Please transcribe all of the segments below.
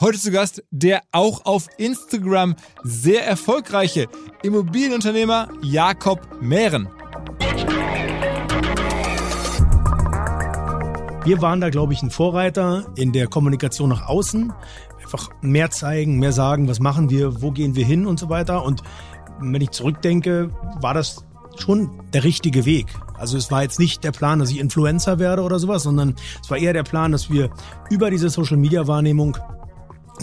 Heute zu Gast der auch auf Instagram sehr erfolgreiche Immobilienunternehmer Jakob Mehren. Wir waren da, glaube ich, ein Vorreiter in der Kommunikation nach außen. Einfach mehr zeigen, mehr sagen, was machen wir, wo gehen wir hin und so weiter. Und wenn ich zurückdenke, war das schon der richtige Weg. Also es war jetzt nicht der Plan, dass ich Influencer werde oder sowas, sondern es war eher der Plan, dass wir über diese Social-Media-Wahrnehmung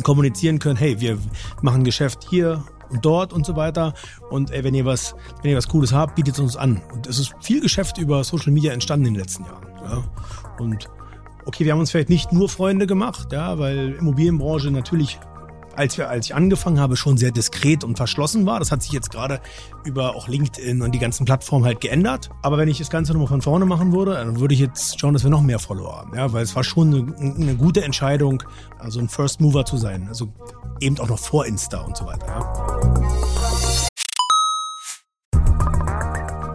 kommunizieren können, hey, wir machen Geschäft hier und dort und so weiter. Und ey, wenn ihr was, wenn ihr was Cooles habt, bietet es uns an. Und es ist viel Geschäft über Social Media entstanden in den letzten Jahren. Ja. Und okay, wir haben uns vielleicht nicht nur Freunde gemacht, ja, weil Immobilienbranche natürlich als wir, als ich angefangen habe, schon sehr diskret und verschlossen war. Das hat sich jetzt gerade über auch LinkedIn und die ganzen Plattformen halt geändert. Aber wenn ich das Ganze nochmal von vorne machen würde, dann würde ich jetzt schauen, dass wir noch mehr Follower haben. Ja, weil es war schon eine, eine gute Entscheidung, also ein First Mover zu sein. Also eben auch noch vor Insta und so weiter. Ja.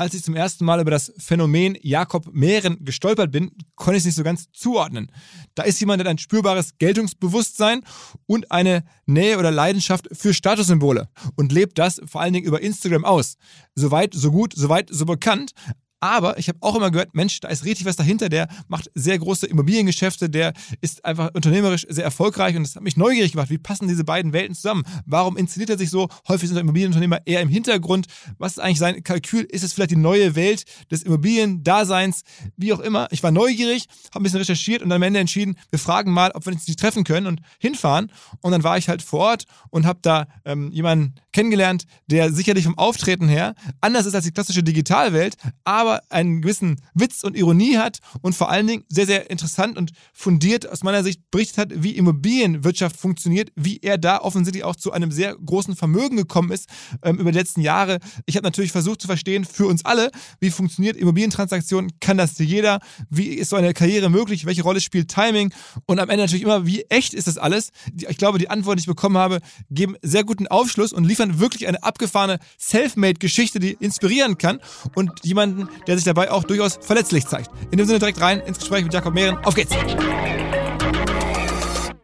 als ich zum ersten Mal über das Phänomen Jakob Mehren gestolpert bin, konnte ich es nicht so ganz zuordnen. Da ist jemand, der ein spürbares Geltungsbewusstsein und eine Nähe oder Leidenschaft für Statussymbole und lebt das vor allen Dingen über Instagram aus. Soweit, so gut, soweit, so bekannt. Aber ich habe auch immer gehört, Mensch, da ist richtig was dahinter, der macht sehr große Immobiliengeschäfte, der ist einfach unternehmerisch sehr erfolgreich und das hat mich neugierig gemacht. Wie passen diese beiden Welten zusammen? Warum inszeniert er sich so? Häufig sind Immobilienunternehmer eher im Hintergrund. Was ist eigentlich sein Kalkül? Ist es vielleicht die neue Welt des Immobiliendaseins? Wie auch immer. Ich war neugierig, habe ein bisschen recherchiert und am Ende entschieden, wir fragen mal, ob wir uns nicht treffen können und hinfahren. Und dann war ich halt vor Ort und habe da ähm, jemanden kennengelernt, der sicherlich vom Auftreten her anders ist als die klassische Digitalwelt, aber aber einen gewissen Witz und Ironie hat und vor allen Dingen sehr, sehr interessant und fundiert aus meiner Sicht berichtet hat, wie Immobilienwirtschaft funktioniert, wie er da offensichtlich auch zu einem sehr großen Vermögen gekommen ist ähm, über die letzten Jahre. Ich habe natürlich versucht zu verstehen, für uns alle, wie funktioniert Immobilientransaktion, kann das jeder, wie ist so eine Karriere möglich, welche Rolle spielt Timing und am Ende natürlich immer, wie echt ist das alles? Ich glaube, die Antworten, die ich bekommen habe, geben sehr guten Aufschluss und liefern wirklich eine abgefahrene Selfmade-Geschichte, die inspirieren kann und jemanden, der sich dabei auch durchaus verletzlich zeigt. In dem Sinne direkt rein ins Gespräch mit Jakob Mehren. Auf geht's!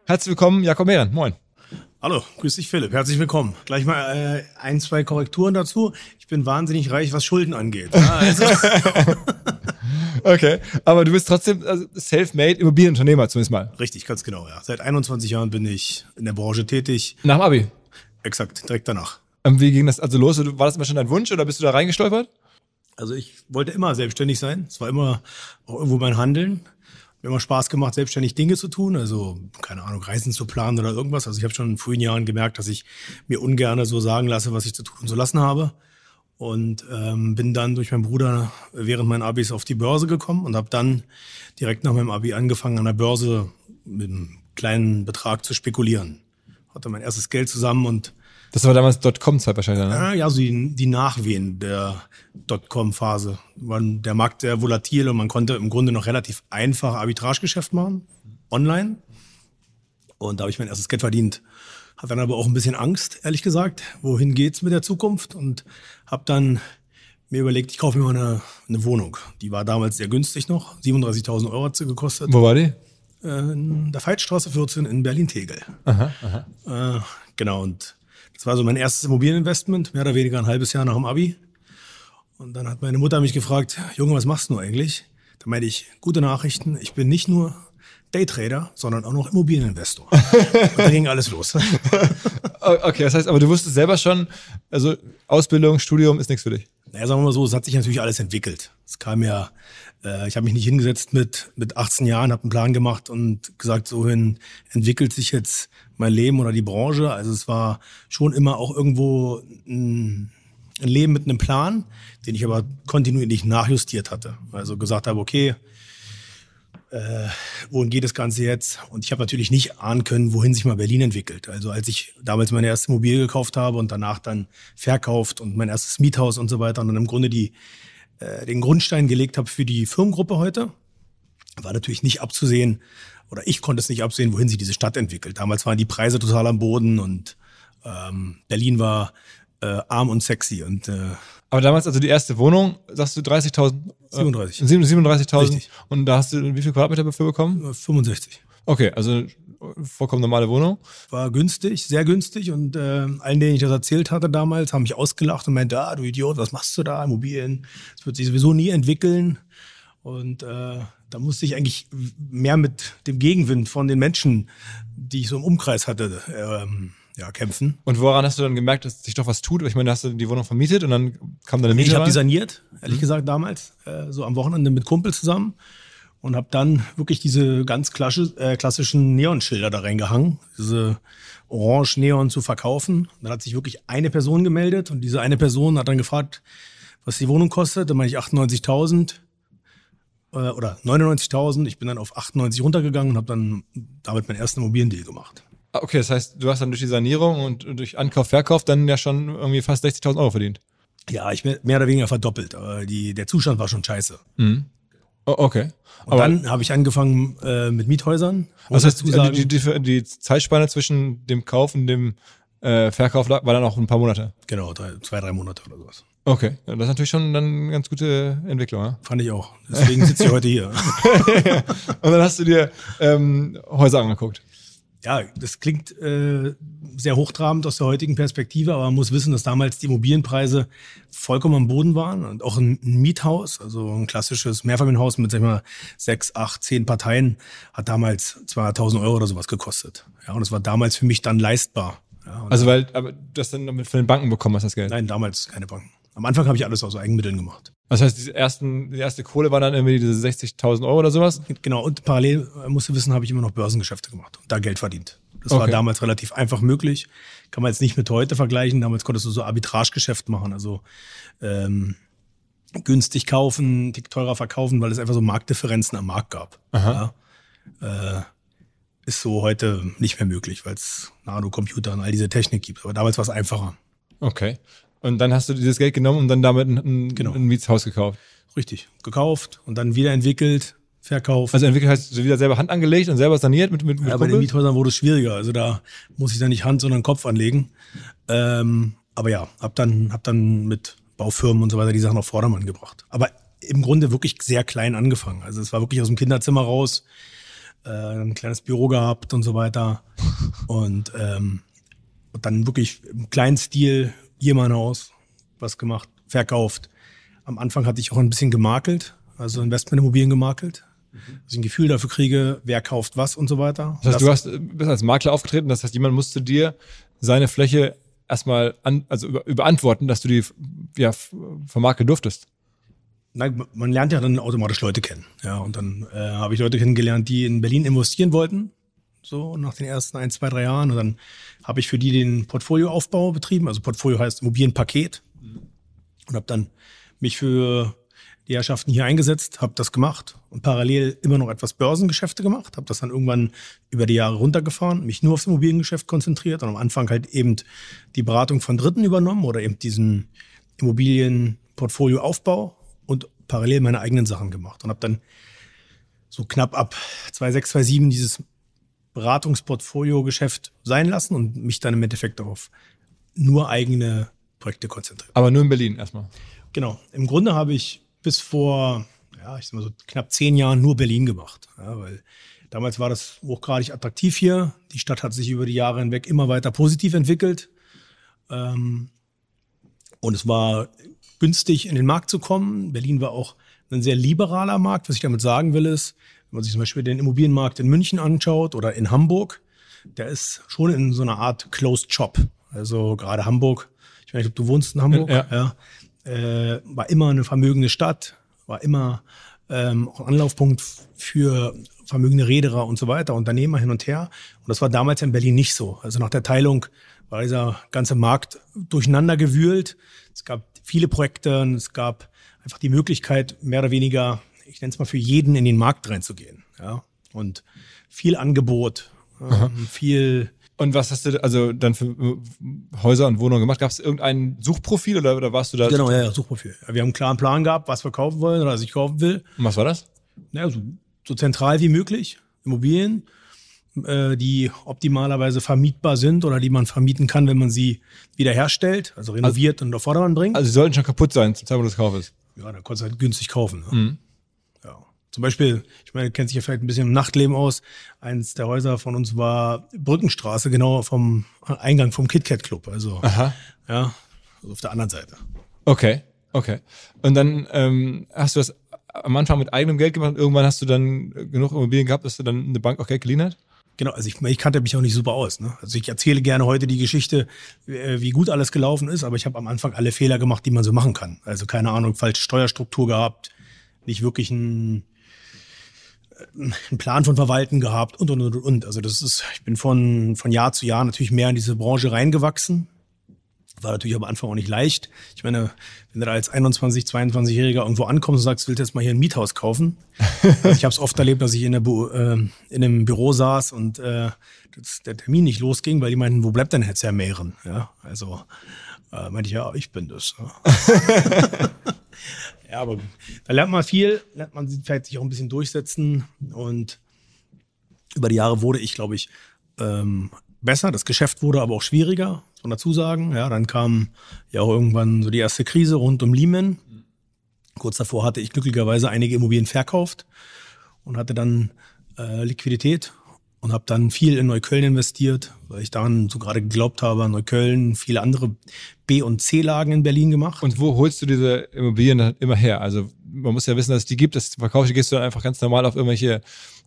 Herzlich willkommen, Jakob Mehren. Moin. Hallo, grüß dich Philipp, herzlich willkommen. Gleich mal äh, ein, zwei Korrekturen dazu. Ich bin wahnsinnig reich, was Schulden angeht. Ja, also. okay, aber du bist trotzdem also self-made Immobilienunternehmer zumindest mal. Richtig, ganz genau, ja. Seit 21 Jahren bin ich in der Branche tätig. Nach dem Abi? Exakt, direkt danach. Und wie ging das also los? War das immer schon dein Wunsch oder bist du da reingestolpert? Also ich wollte immer selbstständig sein. Es war immer auch irgendwo mein Handeln. Mir immer Spaß gemacht, selbstständig Dinge zu tun. Also keine Ahnung, Reisen zu planen oder irgendwas. Also ich habe schon in frühen Jahren gemerkt, dass ich mir ungern so sagen lasse, was ich zu tun und zu lassen habe. Und ähm, bin dann durch meinen Bruder während meinen Abis auf die Börse gekommen und habe dann direkt nach meinem Abi angefangen, an der Börse mit einem kleinen Betrag zu spekulieren. Hatte mein erstes Geld zusammen und Das war damals Dotcom-Zeit wahrscheinlich, ne? Ja, ja, so die, die Nachwehen der Dotcom-Phase. Der Markt sehr volatil und man konnte im Grunde noch relativ einfach Arbitragegeschäft machen, online. Und da habe ich mein erstes Geld verdient. Hatte dann aber auch ein bisschen Angst, ehrlich gesagt. Wohin geht's mit der Zukunft? Und habe dann mir überlegt, ich kaufe mir mal eine, eine Wohnung. Die war damals sehr günstig noch. 37.000 Euro hat sie gekostet. Wo war die? Äh, in der Veitstraße 14 in Berlin-Tegel. Aha, aha. Äh, genau, und das war so mein erstes Immobilieninvestment, mehr oder weniger ein halbes Jahr nach dem Abi. Und dann hat meine Mutter mich gefragt, Junge, was machst du eigentlich? Da meinte ich, gute Nachrichten, ich bin nicht nur Daytrader, sondern auch noch Immobilieninvestor. und dann ging alles los. Okay, das heißt, aber du wusstest selber schon, also Ausbildung, Studium ist nichts für dich. Naja, sagen wir mal so, es hat sich natürlich alles entwickelt. Es kam ja, äh, ich habe mich nicht hingesetzt mit, mit 18 Jahren, habe einen Plan gemacht und gesagt, so hin entwickelt sich jetzt mein Leben oder die Branche. Also es war schon immer auch irgendwo ein, ein Leben mit einem Plan, den ich aber kontinuierlich nachjustiert hatte. Also gesagt habe, okay, äh, wohin geht das Ganze jetzt? Und ich habe natürlich nicht ahnen können, wohin sich mal Berlin entwickelt. Also als ich damals meine erste Immobilie gekauft habe und danach dann verkauft und mein erstes Miethaus und so weiter und dann im Grunde die, äh, den Grundstein gelegt habe für die Firmengruppe heute, war natürlich nicht abzusehen, oder ich konnte es nicht absehen, wohin sich diese Stadt entwickelt. Damals waren die Preise total am Boden und ähm, Berlin war äh, arm und sexy und äh, Aber damals, also die erste Wohnung, sagst du 30.000? äh, 37. 37.000. Richtig. Und da hast du wie viel Quadratmeter dafür bekommen? 65. Okay, also vollkommen normale Wohnung. War günstig, sehr günstig und äh, allen, denen ich das erzählt hatte damals, haben mich ausgelacht und meinte, ah, du Idiot, was machst du da, Immobilien? Das wird sich sowieso nie entwickeln. Und äh, da musste ich eigentlich mehr mit dem Gegenwind von den Menschen, die ich so im Umkreis hatte, ähm, ja, kämpfen. Und woran hast du dann gemerkt, dass sich doch was tut? Ich meine, hast du die Wohnung vermietet und dann kam deine Miete Ich habe die saniert, ehrlich gesagt damals, äh, so am Wochenende mit Kumpel zusammen und habe dann wirklich diese ganz klasche, äh, klassischen Neonschilder da reingehangen, diese orange Neon zu verkaufen. Dann hat sich wirklich eine Person gemeldet und diese eine Person hat dann gefragt, was die Wohnung kostet. Dann meine ich 98.000 äh, oder 99.000. Ich bin dann auf 98 runtergegangen und habe dann damit meinen ersten Immobiliendeal gemacht. Ah, Okay, das heißt, du hast dann durch die Sanierung und durch Ankauf, Verkauf dann ja schon irgendwie fast 60.000 Euro verdient. Ja, ich bin mehr oder weniger verdoppelt, aber die, der Zustand war schon scheiße. Oh, okay. Und dann habe ich angefangen äh, mit Miethäusern. das Muss heißt, dazu sagen, die, die, die, Zeitspanne zwischen dem Kauf und dem äh, Verkauf war dann auch ein paar Monate. genau, drei, zwei, drei Monate oder sowas. Okay, das ist natürlich schon dann eine ganz gute Entwicklung. Ja? Fand ich auch. Deswegen sitze ich heute hier. Und dann hast du dir ähm, Häuser angeguckt. Ja, das klingt äh, sehr hochtrabend aus der heutigen Perspektive, aber man muss wissen, dass damals die Immobilienpreise vollkommen am Boden waren und auch ein ein Miethaus, also ein klassisches Mehrfamilienhaus mit sag ich mal, sechs, acht, zehn Parteien, hat damals 200.000 Euro oder sowas gekostet. Ja, und das war damals für mich dann leistbar. Ja, Also weil, aber du hast dann damit von den Banken bekommen hast das Geld. nein, damals keine Banken. Am Anfang habe ich alles aus Eigenmitteln gemacht. Das heißt, die, ersten, die erste Kohle war dann irgendwie diese 60.000 Euro oder sowas. Genau, und parallel, äh, musst du wissen, habe ich immer noch Börsengeschäfte gemacht und da Geld verdient. Das war Okay. damals relativ einfach möglich. Kann man jetzt nicht mit heute vergleichen. Damals konntest du so Arbitragegeschäft machen, also ähm, günstig kaufen, dick teurer verkaufen, weil es einfach so Marktdifferenzen am Markt gab. Ja. Äh, ist so heute nicht mehr möglich, weil es Nano-Computer und all diese Technik gibt. Aber damals war es einfacher. Okay. Und dann hast du dieses Geld genommen und dann damit ein, Genau. ein Mietshaus gekauft. Richtig. Gekauft und dann wieder entwickelt, verkauft. Also entwickelt heißt du wieder selber Hand angelegt und selber saniert mit, mit, mit Ja, bei den? Miethäusern wurde es schwieriger. Also da muss ich dann nicht Hand, sondern Kopf anlegen. Ähm, aber ja, hab dann, hab dann mit Baufirmen und so weiter die Sachen auf Vordermann gebracht. Aber im Grunde wirklich sehr klein angefangen. Also es war wirklich aus dem Kinderzimmer raus, äh, ein kleines Büro gehabt und so weiter. Und, ähm, und dann wirklich im kleinen Stil hier mein Haus, was gemacht, verkauft. Am Anfang hatte ich auch ein bisschen gemakelt, also Investmentimmobilien gemakelt. Dass ich ein Gefühl dafür kriege, wer kauft was und so weiter. Das heißt, du hast, bist als Makler aufgetreten, das heißt, jemand musste dir seine Fläche erstmal an, also über, überantworten, dass du die ja, vermarkten durftest. Nein, man lernt ja dann automatisch Leute kennen. Ja, und dann äh, habe ich Leute kennengelernt, die in Berlin investieren wollten. So nach den ersten ein, zwei, drei Jahren. Und dann habe ich für die den Portfolioaufbau betrieben. Also Portfolio heißt Immobilienpaket. Und habe dann mich für die Herrschaften hier eingesetzt, habe das gemacht und parallel immer noch etwas Börsengeschäfte gemacht, habe das dann irgendwann über die Jahre runtergefahren, mich nur aufs Immobiliengeschäft konzentriert und am Anfang halt eben die Beratung von Dritten übernommen oder eben diesen Immobilienportfolioaufbau und parallel meine eigenen Sachen gemacht und habe dann so knapp ab 2006, 2007 dieses Beratungsportfolio-Geschäft sein lassen und mich dann im Endeffekt auf nur eigene Projekte konzentriert. Aber nur in Berlin erstmal. Genau. Im Grunde habe ich bis vor, ja, ich sag mal so knapp zehn Jahren nur Berlin gemacht. Ja, weil damals war das hochgradig attraktiv hier. Die Stadt hat sich über die Jahre hinweg immer weiter positiv entwickelt. Ähm, und es war günstig, in den Markt zu kommen. Berlin war auch ein sehr liberaler Markt. Was ich damit sagen will, ist, wenn man sich zum Beispiel den Immobilienmarkt in München anschaut oder in Hamburg, der ist schon in so einer Art Closed Shop. Also gerade Hamburg, ich weiß nicht, ob du wohnst in Hamburg, ja. ja äh, war immer eine vermögende Stadt, war immer ähm, auch ein Anlaufpunkt für vermögende Reederer und so weiter, Unternehmer hin und her. Und das war damals in Berlin nicht so. Also nach der Teilung war dieser ganze Markt durcheinander gewühlt. Es gab viele Projekte und es gab einfach die Möglichkeit, mehr oder weniger, ich nenne es mal für jeden in den Markt reinzugehen. Ja? Und viel Angebot, ähm, viel und was hast du also dann für äh, Häuser und Wohnungen gemacht? Gab es irgendein Suchprofil oder, oder warst du da? Genau, ja, ja, Suchprofil. Wir haben einen klaren Plan gehabt, was wir kaufen wollen oder was ich kaufen will. Und was war das? Naja, so, so zentral wie möglich. Immobilien, äh, die optimalerweise vermietbar sind oder die man vermieten kann, wenn man sie wiederherstellt, also renoviert also, und auf Vordermann bringt. Also sie sollten schon kaputt sein zum Zeitpunkt des Kaufes. Ja, dann konntest du halt günstig kaufen. Ne? Mhm. Zum Beispiel, ich meine, kennt sich ja vielleicht ein bisschen im Nachtleben aus. Eins der Häuser von uns war Brückenstraße, genau vom Eingang vom KitKat Club. Also, Aha. ja, also auf der anderen Seite. Okay, okay. Und dann ähm, hast du das am Anfang mit eigenem Geld gemacht und irgendwann hast du dann genug Immobilien gehabt, dass du dann eine Bank auch Geld geliehen hast? Genau, also ich, ich kannte mich auch nicht super aus. Ne? Also ich erzähle gerne heute die Geschichte, äh, wie gut alles gelaufen ist, aber ich habe am Anfang alle Fehler gemacht, die man so machen kann. Also keine Ahnung, falsche Steuerstruktur gehabt, nicht wirklich ein einen Plan von Verwalten gehabt und, und, und, und. Also das ist, ich bin von, von Jahr zu Jahr natürlich mehr in diese Branche reingewachsen. War natürlich am Anfang auch nicht leicht. Ich meine, wenn du da als 21, 22-Jähriger irgendwo ankommst und sagst, willst du jetzt mal hier ein Miethaus kaufen? also ich habe es oft erlebt, dass ich in, der Bu äh, in einem Büro saß und äh, das, der Termin nicht losging, weil die meinten, wo bleibt denn jetzt Herr Mehren? Ja, also äh, meinte ich, ja, ich bin das. Ja. Aber da lernt man viel, lernt man vielleicht sich auch ein bisschen durchsetzen und über die Jahre wurde ich, glaube ich, ähm, besser. Das Geschäft wurde aber auch schwieriger, muss man dazu sagen. Ja, dann kam ja auch irgendwann so die erste Krise rund um Lehman. Kurz davor hatte ich glücklicherweise einige Immobilien verkauft und hatte dann äh, Liquidität und habe dann viel in Neukölln investiert, weil ich daran so gerade geglaubt habe, Neukölln, viele andere B- und C-Lagen in Berlin gemacht. Und wo holst du diese Immobilien immer her? Also man muss ja wissen, dass es die gibt, das verkaufst du, gehst du dann einfach ganz normal auf irgendwelche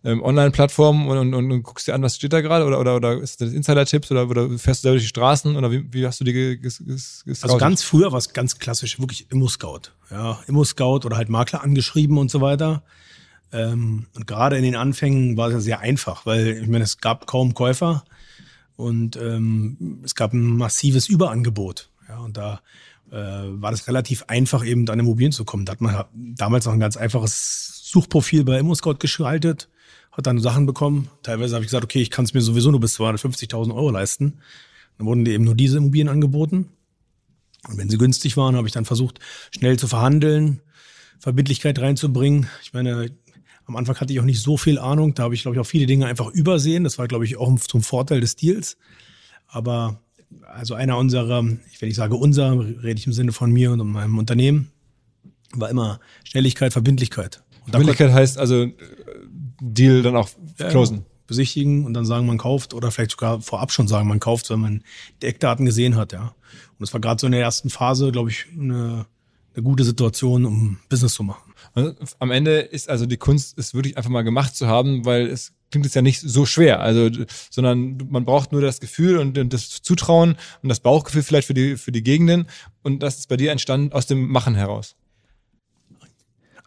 ähm, Online-Plattformen und, und, und, und, guckst dir an, was steht da gerade oder, oder, oder ist das Insider-Tipps oder, oder fährst du da durch die Straßen oder wie, wie hast du die gescoutet? Also ganz früher war es ganz klassisch, wirklich Immo-Scout. Ja, Immo-Scout oder halt Makler angeschrieben und so weiter. Ähm, und gerade in den Anfängen war es ja sehr einfach, weil ich meine, es gab kaum Käufer und ähm, es gab ein massives Überangebot. Ja, und da äh, war das relativ einfach, eben an Immobilien zu kommen. Da hat man damals noch ein ganz einfaches Suchprofil bei ImmoScout geschaltet, hat dann Sachen bekommen. Teilweise habe ich gesagt, okay, ich kann es mir sowieso nur bis 250.000 Euro leisten. Dann wurden dir eben nur diese Immobilien angeboten. Und wenn sie günstig waren, habe ich dann versucht, schnell zu verhandeln, Verbindlichkeit reinzubringen. Ich meine, am Anfang hatte ich auch nicht so viel Ahnung. Da habe ich, glaube ich, auch viele Dinge einfach übersehen. Das war, glaube ich, auch zum Vorteil des Deals. Aber also einer unserer, ich wenn ich sage unser, rede ich im Sinne von mir und meinem Unternehmen, war immer Schnelligkeit, Verbindlichkeit. Verbindlichkeit heißt also Deal dann auch closen. Ja, besichtigen und dann sagen, man kauft oder vielleicht sogar vorab schon sagen, man kauft, wenn man die Eckdaten gesehen hat, ja. Und das war gerade so in der ersten Phase, glaube ich, eine, eine gute Situation, um Business zu machen. Am Ende ist also die Kunst, ist wirklich einfach mal gemacht zu haben, weil es klingt es ja nicht so schwer, also sondern man braucht nur das Gefühl und, das Zutrauen und das Bauchgefühl vielleicht für die für die Gegenden und das ist bei dir entstanden aus dem Machen heraus.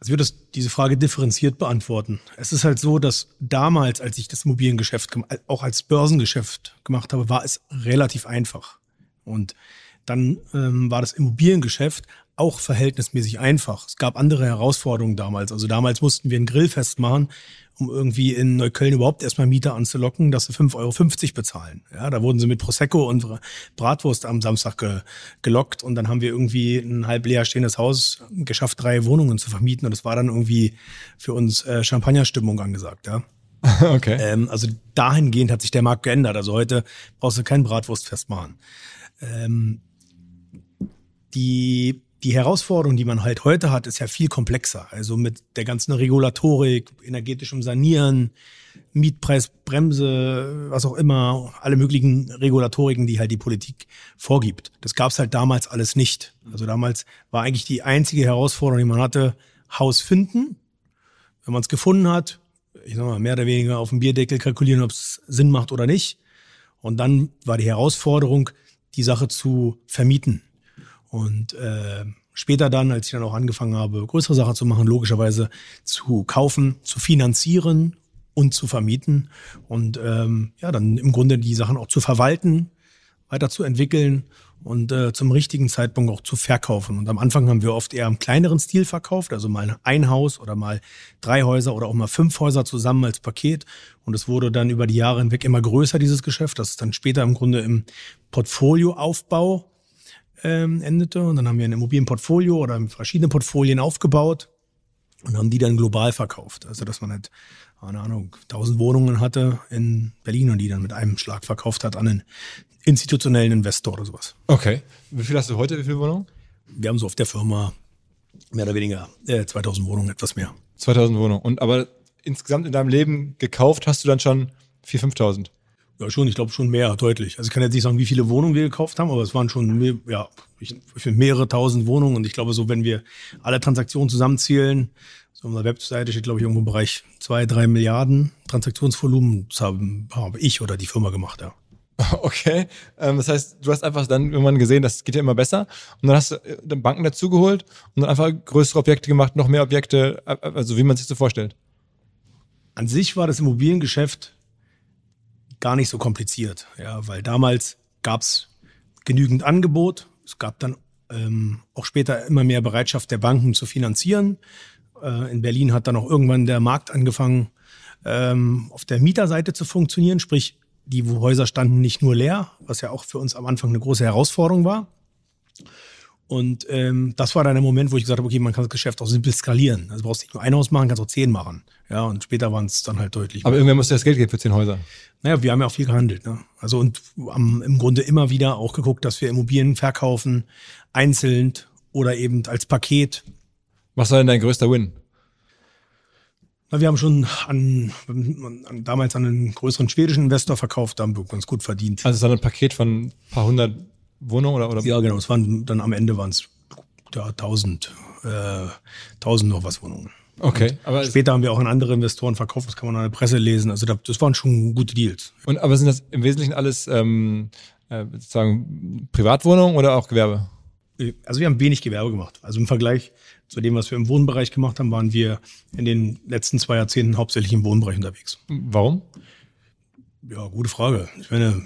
Also ich würde diese Frage differenziert beantworten. Es ist halt so, dass damals, als ich das Immobiliengeschäft auch als Börsengeschäft gemacht habe, war es relativ einfach. Und dann ähm, war das Immobiliengeschäft auch verhältnismäßig einfach. Es gab andere Herausforderungen damals. Also damals mussten wir ein Grillfest machen, um irgendwie in Neukölln überhaupt erstmal Mieter anzulocken, dass sie 5,50 Euro bezahlen. Ja, da wurden sie mit Prosecco und Bratwurst am Samstag ge gelockt und dann haben wir irgendwie ein halb leer stehendes Haus geschafft, drei Wohnungen zu vermieten und es war dann irgendwie für uns äh, Champagnerstimmung angesagt. Ja. Okay. Ähm, also dahingehend hat sich der Markt geändert. Also heute brauchst du kein Bratwurstfest machen. Ähm, die die Herausforderung, die man halt heute hat, ist ja viel komplexer. Also mit der ganzen Regulatorik, energetischem Sanieren, Mietpreisbremse, was auch immer, alle möglichen Regulatoriken, die halt die Politik vorgibt. Das gab es halt damals alles nicht. Also damals war eigentlich die einzige Herausforderung, die man hatte, Haus finden. Wenn man es gefunden hat, ich sag mal, mehr oder weniger auf dem Bierdeckel kalkulieren, ob es Sinn macht oder nicht. Und dann war die Herausforderung, die Sache zu vermieten. Und äh, später dann, als ich dann auch angefangen habe, größere Sachen zu machen, logischerweise zu kaufen, zu finanzieren und zu vermieten. Und ähm, ja, dann im Grunde die Sachen auch zu verwalten, weiterzuentwickeln und äh, zum richtigen Zeitpunkt auch zu verkaufen. Und am Anfang haben wir oft eher im kleineren Stil verkauft, also mal ein Haus oder mal drei Häuser oder auch mal fünf Häuser zusammen als Paket. Und es wurde dann über die Jahre hinweg immer größer, dieses Geschäft. Das ist dann später im Grunde im Portfolioaufbau ähm, endete. Und dann haben wir ein Immobilienportfolio oder verschiedene Portfolien aufgebaut und haben die dann global verkauft. Also dass man halt, keine Ahnung, tausend Wohnungen hatte in Berlin und die dann mit einem Schlag verkauft hat an einen institutionellen Investor oder sowas. Okay. Wie viel hast du heute? Wie viele Wohnungen? Wir haben so auf der Firma mehr oder weniger äh, 2000 Wohnungen, etwas mehr. 2000 Wohnungen. Und aber insgesamt in deinem Leben gekauft hast du dann schon 4.000, 5.000? Ja, schon, ich glaube schon mehr, deutlich. Also ich kann jetzt nicht sagen, wie viele Wohnungen wir gekauft haben, aber es waren schon mehr, ja, ich, ich mehrere tausend Wohnungen und ich glaube so, wenn wir alle Transaktionen zusammenzählen, so auf der Webseite steht, glaube ich, irgendwo im Bereich zwei, drei Milliarden Transaktionsvolumen, das haben, habe ich oder die Firma gemacht, ja. Okay, ähm, das heißt, du hast einfach dann irgendwann gesehen, das geht ja immer besser und dann hast du äh, dann Banken dazugeholt und dann einfach größere Objekte gemacht, noch mehr Objekte, äh, also wie man sich so vorstellt. An sich war das Immobiliengeschäft gar nicht so kompliziert, ja, weil damals gab es genügend Angebot. Es gab dann ähm, auch später immer mehr Bereitschaft der Banken zu finanzieren. Äh, in Berlin hat dann auch irgendwann der Markt angefangen, ähm, auf der Mieterseite zu funktionieren, sprich die Häuser standen nicht nur leer, was ja auch für uns am Anfang eine große Herausforderung war. Und ähm, das war dann der Moment, wo ich gesagt habe, okay, man kann das Geschäft auch simpel skalieren. Also brauchst nicht nur ein Haus machen, kannst auch zehn machen. Ja, und später waren es dann halt deutlich. Aber irgendwer musste das Geld geben für zehn Häuser. Naja, wir haben ja auch viel gehandelt. Ne? Also und haben im Grunde immer wieder auch geguckt, dass wir Immobilien verkaufen, einzeln oder eben als Paket. Was war denn dein größter Win? Na, wir haben schon an, an, damals an einen größeren schwedischen Investor verkauft, da haben wir ganz gut verdient. Also es war ein Paket von ein paar hundert Wohnungen oder, oder? Ja, genau. Es waren dann am Ende waren es ja, tausend, äh, tausend noch was Wohnungen. Okay, und aber später haben wir auch an andere Investoren verkauft. Das kann man an der Presse lesen. Also das waren schon gute Deals. Und aber sind das im Wesentlichen alles ähm, äh, sozusagen Privatwohnungen oder auch Gewerbe? Also wir haben wenig Gewerbe gemacht. Also im Vergleich zu dem, was wir im Wohnbereich gemacht haben, waren wir in den letzten zwei Jahrzehnten hauptsächlich im Wohnbereich unterwegs. Warum? Ja, gute Frage. Ich meine,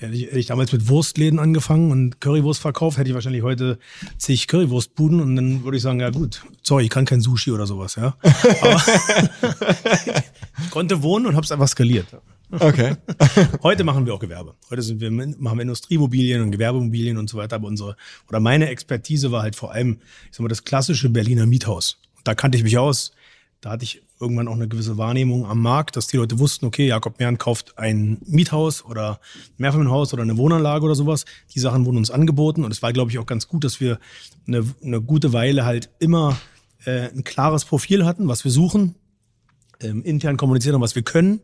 Hätte ich, hätte ich damals mit Wurstläden angefangen und Currywurst verkauft, hätte ich wahrscheinlich heute zig Currywurstbuden und dann würde ich sagen, ja gut, sorry, ich kann kein Sushi oder sowas, ja. Aber ich konnte wohnen und habe es einfach skaliert. Okay. Heute machen wir auch Gewerbe. Heute sind wir, machen wir Industriemobilien und Gewerbemobilien und so weiter. Aber unsere, oder meine Expertise war halt vor allem, ich sag mal, das klassische Berliner Miethaus. Da kannte ich mich aus. Da hatte ich irgendwann auch eine gewisse Wahrnehmung am Markt, dass die Leute wussten, okay, Jakob Mehren kauft ein Miethaus oder ein Mehrfamilienhaus oder eine Wohnanlage oder sowas. Die Sachen wurden uns angeboten und es war, glaube ich, auch ganz gut, dass wir eine, eine gute Weile halt immer äh, ein klares Profil hatten, was wir suchen, ähm, intern kommunizieren haben, was wir können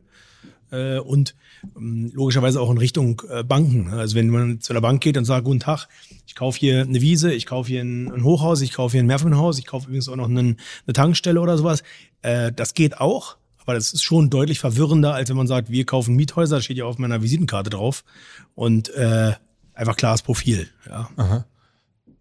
äh, und ähm, logischerweise auch in Richtung äh, Banken. Also wenn man zu der Bank geht und sagt, guten Tag, ich kaufe hier eine Wiese, ich kaufe hier ein, ein, Hochhaus, ich kaufe hier ein Mehrfamilienhaus, ich kaufe übrigens auch noch einen, eine Tankstelle oder sowas. Äh, das geht auch, aber das ist schon deutlich verwirrender, als wenn man sagt, wir kaufen Miethäuser, steht ja auf meiner Visitenkarte drauf und äh, einfach klares Profil. Ja. Aha.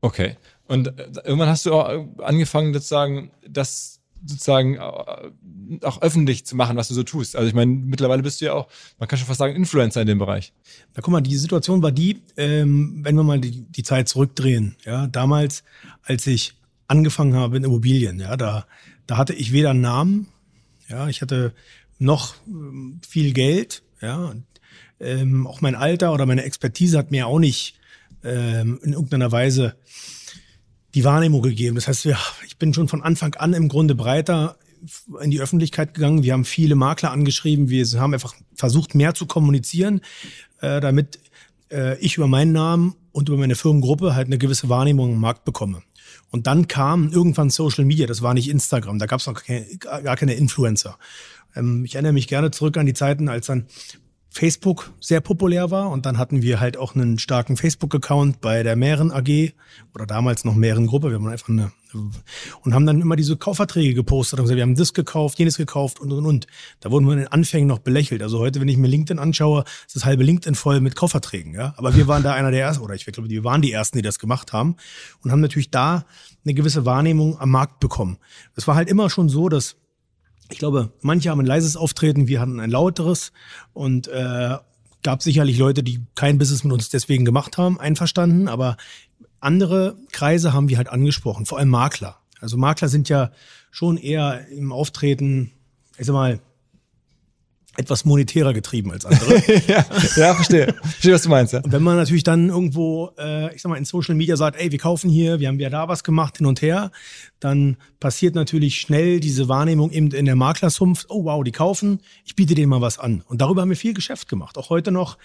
Okay. Und äh, irgendwann hast du auch angefangen, sozusagen, das sozusagen äh, auch öffentlich zu machen, was du so tust. Also ich meine, mittlerweile bist du ja auch, man kann schon fast sagen, Influencer in dem Bereich. Na guck mal, die Situation war die, ähm, wenn wir mal die, die Zeit zurückdrehen, ja, damals, als ich angefangen habe in Immobilien, ja, da, da hatte ich weder einen Namen, ja, ich hatte noch ähm, viel Geld, ja, ähm, auch mein Alter oder meine Expertise hat mir auch nicht ähm, in irgendeiner Weise die Wahrnehmung gegeben. Das heißt, ja, ich bin schon von Anfang an im Grunde breiter in die Öffentlichkeit gegangen. Wir haben viele Makler angeschrieben. Wir haben einfach versucht, mehr zu kommunizieren, äh, damit äh, ich über meinen Namen und über meine Firmengruppe halt eine gewisse Wahrnehmung im Markt bekomme. Und dann kam irgendwann Social Media, das war nicht Instagram, da gab es noch keine, gar keine Influencer. Ähm, ich erinnere mich gerne zurück an die Zeiten, als dann Facebook sehr populär war und dann hatten wir halt auch einen starken Facebook-Account bei der Mähren AG oder damals noch Mähren Gruppe. Wir haben einfach eine und haben dann immer diese Kaufverträge gepostet und gesagt, wir haben das gekauft, jenes gekauft und und und. Da wurden wir in den Anfängen noch belächelt. Also heute, wenn ich mir LinkedIn anschaue, ist das halbe LinkedIn voll mit Kaufverträgen. Ja, aber wir waren da einer der ersten oder ich glaube, wir waren die ersten, die das gemacht haben und haben natürlich da eine gewisse Wahrnehmung am Markt bekommen. Es war halt immer schon so, dass ich glaube, manche haben ein leises Auftreten, wir hatten ein lauteres und äh, gab sicherlich Leute, die kein Business mit uns deswegen gemacht haben, einverstanden, aber andere Kreise haben wir halt angesprochen, vor allem Makler. Also Makler sind ja schon eher im Auftreten, ich sag mal, etwas monetärer getrieben als andere. ja, ja, verstehe. Verstehe, was du meinst. Ja. Und wenn man natürlich dann irgendwo, äh, ich sag mal, in Social Media sagt, ey, wir kaufen hier, wir haben ja da was gemacht, hin und her, dann passiert natürlich schnell diese Wahrnehmung eben in der Maklersumpf, oh wow, die kaufen, ich biete denen mal was an. Und darüber haben wir viel Geschäft gemacht. Auch heute noch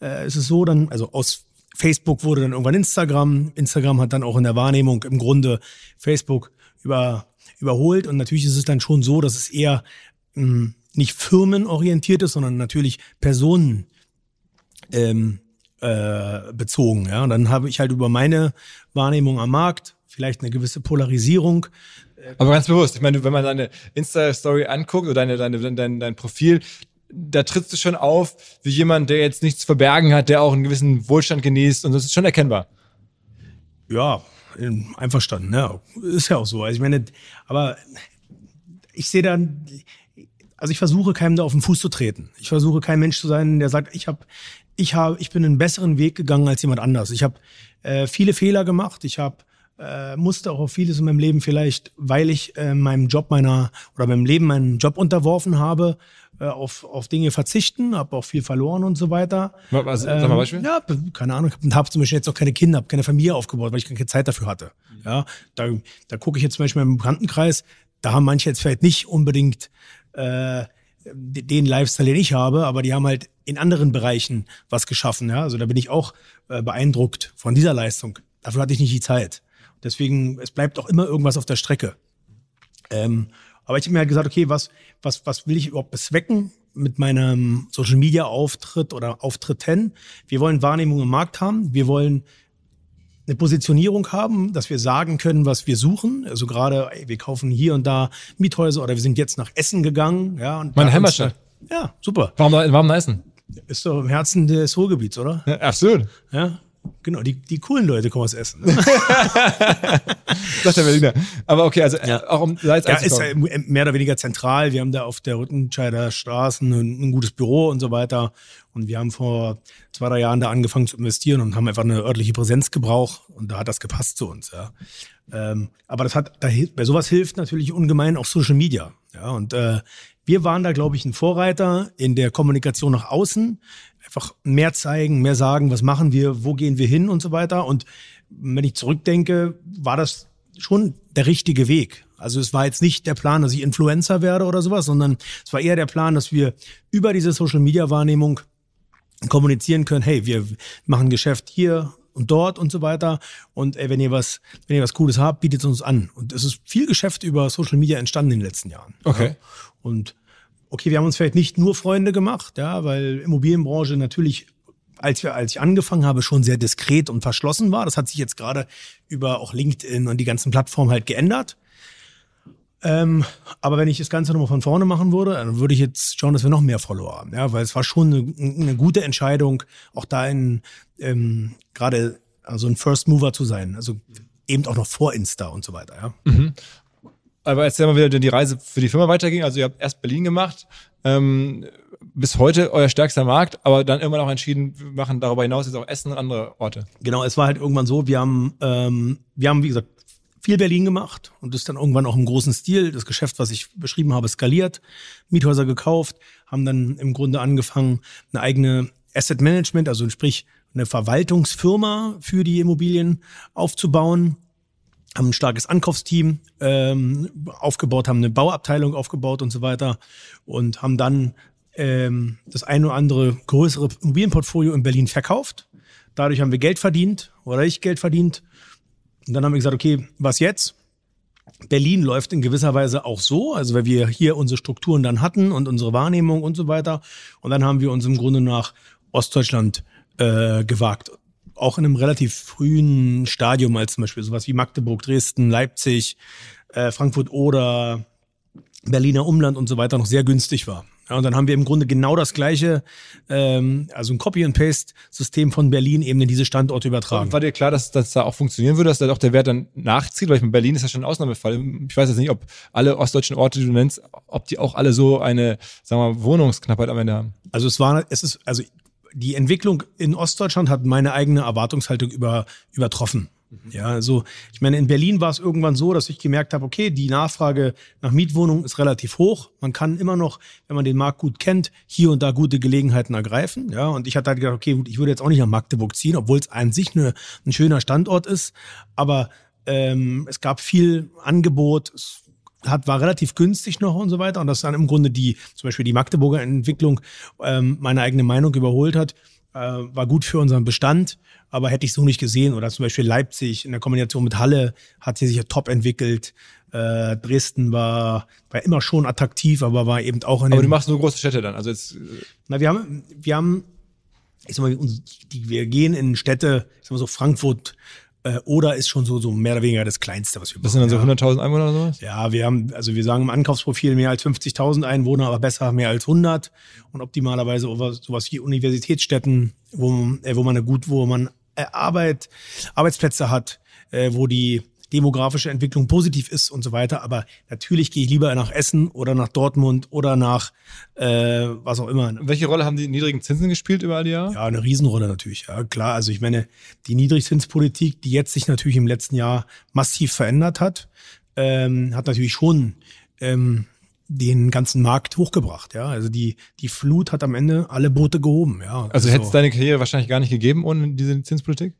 äh, ist es so, dann, also aus Facebook wurde dann irgendwann Instagram. Instagram hat dann auch in der Wahrnehmung im Grunde Facebook über, überholt. Und natürlich ist es dann schon so, dass es eher mh, hm, nicht firmenorientiert ist, sondern natürlich Personen ähm, äh, bezogen. Ja? Und dann habe ich halt über meine Wahrnehmung am Markt vielleicht eine gewisse Polarisierung. Aber ganz bewusst, ich meine, wenn man deine Insta-Story anguckt oder deine, deine, dein, dein Profil, da trittst du schon auf wie jemand, der jetzt nichts zu verbergen hat, der auch einen gewissen Wohlstand genießt und das ist schon erkennbar. Ja, einverstanden, ja. Ist ja auch so. Also ich meine, aber ich sehe dann, also ich versuche keinem da auf den Fuß zu treten. Ich versuche kein Mensch zu sein, der sagt, ich habe, ich habe, ich bin einen besseren Weg gegangen als jemand anders. Ich habe äh, viele Fehler gemacht. Ich habe äh, musste auch auf vieles in meinem Leben vielleicht, weil ich äh, meinem Job meiner oder meinem Leben meinen Job unterworfen habe, äh, auf, auf Dinge verzichten, habe auch viel verloren und so weiter. Was, sag mal Beispiel. Ähm, ja, keine Ahnung. Ich habe zum Beispiel jetzt auch keine Kinder, habe keine Familie aufgebaut, weil ich keine Zeit dafür hatte. Ja, da, da gucke ich jetzt zum Beispiel im Bekanntenkreis, da haben manche jetzt vielleicht nicht unbedingt äh, den Lifestyle, den ich habe, aber die haben halt in anderen Bereichen was geschaffen. Ja? Also da bin ich auch äh, beeindruckt von dieser Leistung. Dafür hatte ich nicht die Zeit. Deswegen, es bleibt auch immer irgendwas auf der Strecke. Ähm, aber ich habe mir halt gesagt, okay, was, was, was will ich überhaupt bezwecken mit meinem Social Media Auftritt oder Auftritten? Wir wollen Wahrnehmung im Markt haben. Wir wollen eine Positionierung haben, dass wir sagen können, was wir suchen. Also gerade, ey, wir kaufen hier und da Miethäuser oder wir sind jetzt nach Essen gegangen. Ja, und Meine Heimatstadt. Ja, super. Warum, warum nach Essen? Ist doch im Herzen des Ruhrgebiets, oder? Ja, absolut. Ja. Genau, die, die coolen Leute kommen aus Essen. Sagt der Berliner. Aber okay, also ja. auch um Salz Ja, ist ja mehr oder weniger zentral. Wir haben da auf der Rüttenscheider Straße ein, ein, gutes Büro und so weiter. Und wir haben vor zwei, drei Jahren da angefangen zu investieren und haben einfach eine örtliche Präsenz gebraucht. Und da hat das gepasst zu uns, ja. Ähm, aber das hat, da, bei sowas hilft natürlich ungemein auch Social Media. Ja, und äh, wir waren da, glaube ich, ein Vorreiter in der Kommunikation nach außen einfach mehr zeigen, mehr sagen, was machen wir, wo gehen wir hin und so weiter. Und wenn ich zurückdenke, war das schon der richtige Weg. Also es war jetzt nicht der Plan, dass ich Influencer werde oder sowas, sondern es war eher der Plan, dass wir über diese Social-Media-Wahrnehmung kommunizieren können, hey, wir machen Geschäft hier und dort und so weiter. Und ey, wenn ihr was, wenn ihr was Cooles habt, bietet es uns an. Und es ist viel Geschäft über Social Media entstanden in den letzten Jahren. Okay. Ja. Und okay, wir haben uns vielleicht nicht nur Freunde gemacht, ja, weil Immobilienbranche natürlich als wir, als ich angefangen habe, schon sehr diskret und verschlossen war. Das hat sich jetzt gerade über auch LinkedIn und die ganzen Plattformen halt geändert. Ähm, aber wenn ich das Ganze nochmal von vorne machen würde, dann würde ich jetzt schauen, dass wir noch mehr Follower haben. Ja, weil es war schon eine, eine gute Entscheidung, auch da in ähm, gerade also ein First Mover zu sein. Also eben auch noch vor Insta und so weiter. Ja. Mhm. Aber erzähl mal wieder, wie die Reise für die Firma weiterging. Also ihr habt erst Berlin gemacht, ähm, bis heute euer stärkster Markt, aber dann irgendwann auch entschieden, wir machen darüber hinaus jetzt auch Essen und andere Orte. Genau, es war halt irgendwann so, wir haben, ähm, wir haben, wie gesagt, viel Berlin gemacht und das dann irgendwann auch im großen Stil, das Geschäft, was ich beschrieben habe, skaliert, Miethäuser gekauft, haben dann im Grunde angefangen, eine eigene Asset Management, also sprich eine Verwaltungsfirma für die Immobilien aufzubauen, haben ein starkes Ankaufsteam ähm, aufgebaut, haben eine Bauabteilung aufgebaut und so weiter und haben dann ähm, das eine oder andere größere Immobilienportfolio in Berlin verkauft. Dadurch haben wir Geld verdient oder ich Geld verdient. Und dann haben wir gesagt, okay, was jetzt? Berlin läuft in gewisser Weise auch so, also weil wir hier unsere Strukturen dann hatten und unsere Wahrnehmung und so weiter. Und dann haben wir uns im Grunde nach Ostdeutschland äh, gewagt. Auch in einem relativ frühen Stadium, als zum Beispiel sowas wie Magdeburg, Dresden, Leipzig, äh, Frankfurt oder Berliner Umland und so weiter noch sehr günstig war. Ja, und dann haben wir im Grunde genau das gleiche, ähm, also ein Copy-and-Paste-System von Berlin eben in diese Standorte übertragen. Und war dir klar, dass das da auch funktionieren würde, dass da auch der Wert dann nachzieht? Weil ich meine, Berlin ist ja schon ein Ausnahmefall. Ich weiß jetzt nicht, ob alle ostdeutschen Orte, die du nennst, ob die auch alle so eine, sagen wir mal, Wohnungsknappheit am Ende haben. Also es war, es ist, also die Entwicklung in Ostdeutschland hat meine eigene Erwartungshaltung über, übertroffen. Ja, also ich meine, in Berlin war es irgendwann so, dass ich gemerkt habe, okay, die Nachfrage nach Mietwohnungen ist relativ hoch. Man kann immer noch, wenn man den Markt gut kennt, hier und da gute Gelegenheiten ergreifen. Ja, und ich hatte halt gedacht, okay, gut, ich würde jetzt auch nicht nach Magdeburg ziehen, obwohl es an sich nur ein schöner Standort ist. Aber ähm, es gab viel Angebot, es hat, war relativ günstig noch und so weiter. Und das dann im Grunde die, zum Beispiel die Magdeburger Entwicklung, ähm, meine eigene Meinung überholt hat äh, war gut für unseren Bestand, aber hätte ich so nicht gesehen. Oder zum Beispiel Leipzig in der Kombination mit Halle hat sie sich ja top entwickelt. Äh, Dresden war, war immer schon attraktiv, aber war eben auch in Aber du machst nur große Städte dann. Also jetzt, äh, Na, wir haben, wir haben, ich sag mal, die, wir gehen in Städte, ich sag mal so Frankfurt äh, oder ist schon so, so mehr oder weniger das Kleinste, was wir das sind dann so ja. 100.000 Einwohner oder sowas? Ja, wir haben, also wir sagen im Ankaufsprofil mehr als 50.000 Einwohner, aber besser mehr als 100 und optimalerweise sowas wie Universitätsstädten, wo, äh, wo man eine gut, wo man äh, Arbeit, Arbeitsplätze hat, äh, wo die demografische Entwicklung positiv ist und so weiter. Aber natürlich gehe ich lieber nach Essen oder nach Dortmund oder nach äh, was auch immer. Welche Rolle haben die niedrigen Zinsen gespielt über all die Jahre? Ja, eine Riesenrolle natürlich. Ja, klar. Also ich meine, die Niedrigzinspolitik, die jetzt sich natürlich im letzten Jahr massiv verändert hat, ähm, hat natürlich schon ähm, den ganzen Markt hochgebracht. Ja, also die die Flut hat am Ende alle Boote gehoben. Ja, Also so. hätte es deine Karriere wahrscheinlich gar nicht gegeben ohne diese Zinspolitik?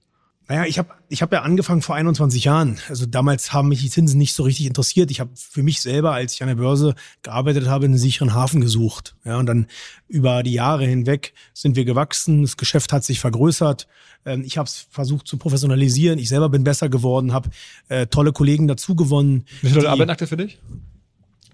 Naja, ich habe ich hab ja angefangen vor 21 Jahren. Also damals haben mich die Zinsen nicht so richtig interessiert. Ich habe für mich selber, als ich an der Börse gearbeitet habe, einen sicheren Hafen gesucht. Ja, und dann über die Jahre hinweg sind wir gewachsen. Das Geschäft hat sich vergrößert. Ähm, Ich habe es versucht zu professionalisieren. Ich selber bin besser geworden, habe äh, tolle Kollegen dazu gewonnen. Wie viele Leute arbeiten aktuell für dich?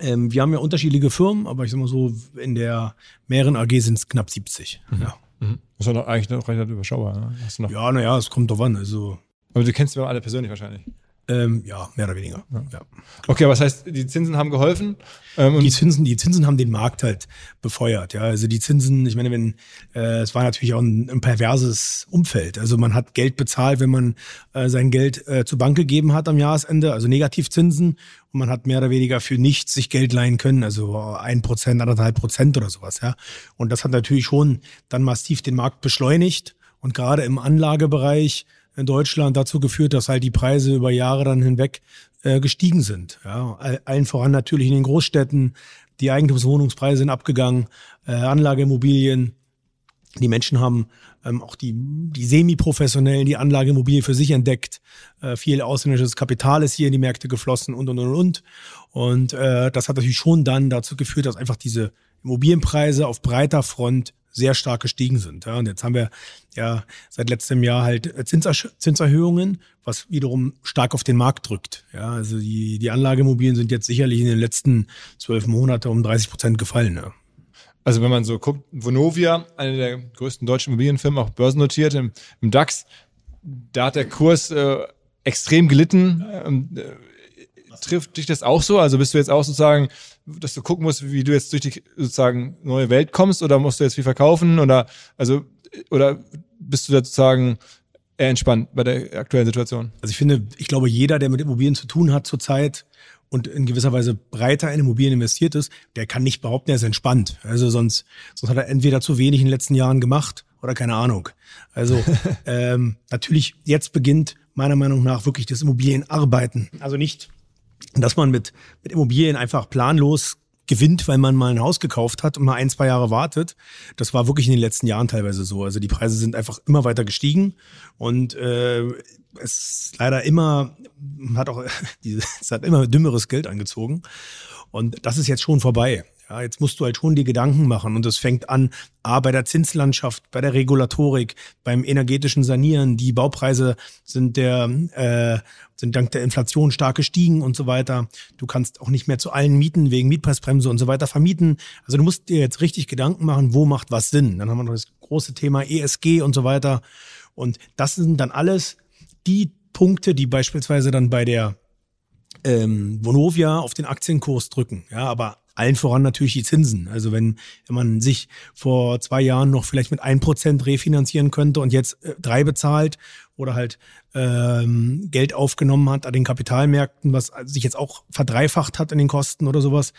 Ähm, wir haben ja unterschiedliche Firmen, aber ich sag mal so, in der mehreren AG sind es knapp 70. Ja, Das ist doch noch eigentlich noch recht überschaubar. Ne? Ja naja, es kommt drauf an. Also Aber du kennst wir alle persönlich wahrscheinlich. Ähm, ja, mehr oder weniger. Ja. Okay, aber das heißt, die Zinsen haben geholfen. Ähm, die Zinsen, die Zinsen haben den Markt halt befeuert. Ja, also die Zinsen, ich meine, wenn äh, es war natürlich auch ein, ein perverses Umfeld. Also man hat Geld bezahlt, wenn man äh, sein Geld äh, zur Bank gegeben hat am Jahresende, also Negativzinsen, und man hat mehr oder weniger für nichts sich Geld leihen können, also ein Prozent, anderthalb Prozent oder sowas. Ja, und das hat natürlich schon dann massiv den Markt beschleunigt und gerade im Anlagebereich in Deutschland dazu geführt, dass halt die Preise über Jahre dann hinweg äh, gestiegen sind. Ja, all- allen voran natürlich in den Großstädten. Die Eigentumswohnungspreise sind abgegangen, äh, Anlageimmobilien. Die Menschen haben ähm, auch die, die Semi-Professionellen die Anlageimmobilien für sich entdeckt. Äh, viel ausländisches Kapital ist hier in die Märkte geflossen und, und, und, und. Und äh, das hat natürlich schon dann dazu geführt, dass einfach diese Immobilienpreise auf breiter Front sehr stark gestiegen sind. Ja, und jetzt haben wir ja seit letztem Jahr halt äh, Zinsersch- Zinserhöhungen, was wiederum stark auf den Markt drückt. Ja, also die, die Anlageimmobilien sind jetzt sicherlich in den letzten zwölf Monaten um 30 Prozent gefallen. Ja. Also wenn man so guckt, Vonovia, eine der größten deutschen Immobilienfirmen, auch börsennotiert im, im DAX, da hat der Kurs äh, extrem gelitten. Ähm, äh, trifft dich das auch so? Also bist du jetzt auch sozusagen, dass du gucken musst, wie du jetzt durch die sozusagen neue Welt kommst oder musst du jetzt viel verkaufen oder also oder bist du da sozusagen eher entspannt bei der aktuellen Situation? Also ich finde, ich glaube, jeder, der mit Immobilien zu tun hat zurzeit und in gewisser Weise breiter in Immobilien investiert ist, der kann nicht behaupten, er ist entspannt. Also sonst, sonst hat er entweder zu wenig in den letzten Jahren gemacht oder keine Ahnung. Also ähm, natürlich, jetzt beginnt meiner Meinung nach wirklich das Immobilienarbeiten. Also nicht, dass man mit, mit Immobilien einfach planlos gewinnt, weil man mal ein Haus gekauft hat und mal ein, zwei Jahre wartet. Das war wirklich in den letzten Jahren teilweise so. Also die Preise sind einfach immer weiter gestiegen und äh, es leider immer hat auch es hat immer dümmeres Geld angezogen und das ist jetzt schon vorbei. Ja, jetzt musst du halt schon die Gedanken machen und es fängt an, A, bei der Zinslandschaft, bei der Regulatorik, beim energetischen Sanieren. Die Baupreise sind der, äh, sind dank der Inflation stark gestiegen und so weiter. Du kannst auch nicht mehr zu allen Mieten wegen Mietpreisbremse und so weiter vermieten. Also du musst dir jetzt richtig Gedanken machen, wo macht was Sinn. Dann haben wir noch das große Thema ESG und so weiter. Und das sind dann alles die Punkte, die beispielsweise dann bei der ähm, Vonovia auf den Aktienkurs drücken. Ja, aber allen voran natürlich die Zinsen. Also wenn, wenn man sich vor zwei Jahren noch vielleicht mit ein Prozent refinanzieren könnte und jetzt äh, drei bezahlt oder halt ähm, Geld aufgenommen hat an den Kapitalmärkten, was sich jetzt auch verdreifacht hat in den Kosten oder sowas,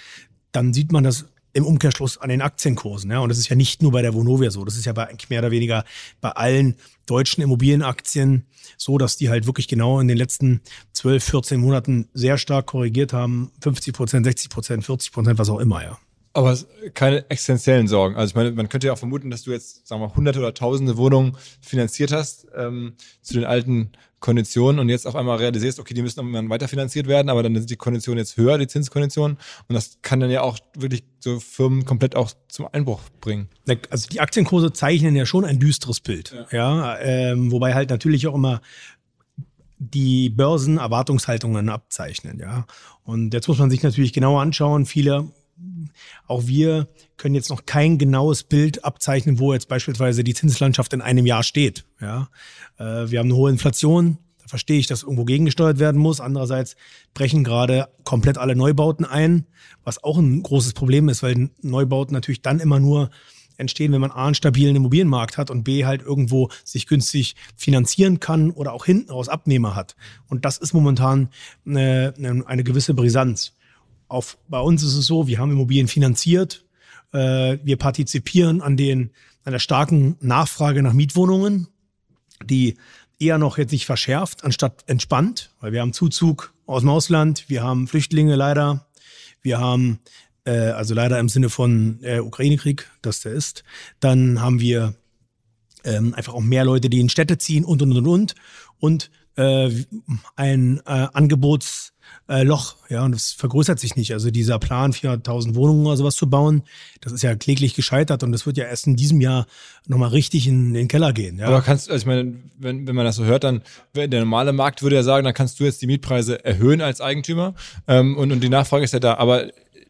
dann sieht man das im Umkehrschluss an den Aktienkursen. Ja? Und das ist ja nicht nur bei der Vonovia so, das ist ja bei, mehr oder weniger bei allen deutschen Immobilienaktien so, dass die halt wirklich genau in den letzten 12, 14 Monaten sehr stark korrigiert haben. 50 Prozent, 60 Prozent, 40 Prozent, was auch immer, ja. Aber keine existenziellen Sorgen. Also ich meine, man könnte ja auch vermuten, dass du jetzt, sagen wir, hunderte oder tausende Wohnungen finanziert hast ähm, zu den alten Konditionen und jetzt auf einmal realisierst, okay, die müssen irgendwann weiterfinanziert werden, aber dann sind die Konditionen jetzt höher, die Zinskonditionen. Und das kann dann ja auch wirklich so Firmen komplett auch zum Einbruch bringen. Also die Aktienkurse zeichnen ja schon ein düsteres Bild. Ja, ja ähm, wobei halt natürlich auch immer die Börsen Erwartungshaltungen abzeichnen, ja. Und jetzt muss man sich natürlich genauer anschauen. Viele auch wir können jetzt noch kein genaues Bild abzeichnen, wo jetzt beispielsweise die Zinslandschaft in einem Jahr steht. Ja, äh, wir haben eine hohe Inflation. Da verstehe ich, dass irgendwo gegengesteuert werden muss. Andererseits brechen gerade komplett alle Neubauten ein, was auch ein großes Problem ist, weil Neubauten natürlich dann immer nur entstehen, wenn man A, einen stabilen Immobilienmarkt hat und B, halt irgendwo sich günstig finanzieren kann oder auch hinten raus Abnehmer hat. Und das ist momentan eine, eine gewisse Brisanz auf, bei uns ist es so, wir haben Immobilien finanziert, äh, wir partizipieren an den, an der starken Nachfrage nach Mietwohnungen, die eher noch jetzt sich verschärft, anstatt entspannt, weil wir haben Zuzug aus dem Ausland, wir haben Flüchtlinge leider, wir haben, äh, also leider im Sinne von äh, Ukraine-Krieg, dass der ist, dann haben wir ähm, einfach auch mehr Leute, die in Städte ziehen und, und, und, und, und äh, ein äh, Angebots- äh, Loch, ja, und das vergrößert sich nicht. Also dieser Plan, 400.000 Wohnungen oder sowas zu bauen, das ist ja kläglich gescheitert und das wird ja erst in diesem Jahr nochmal richtig in den Keller gehen. Ja. Aber kannst, also ich meine, wenn, wenn man das so hört, dann der normale Markt würde ja sagen, dann kannst du jetzt die Mietpreise erhöhen als Eigentümer ähm, und, und die Nachfrage ist ja da. Aber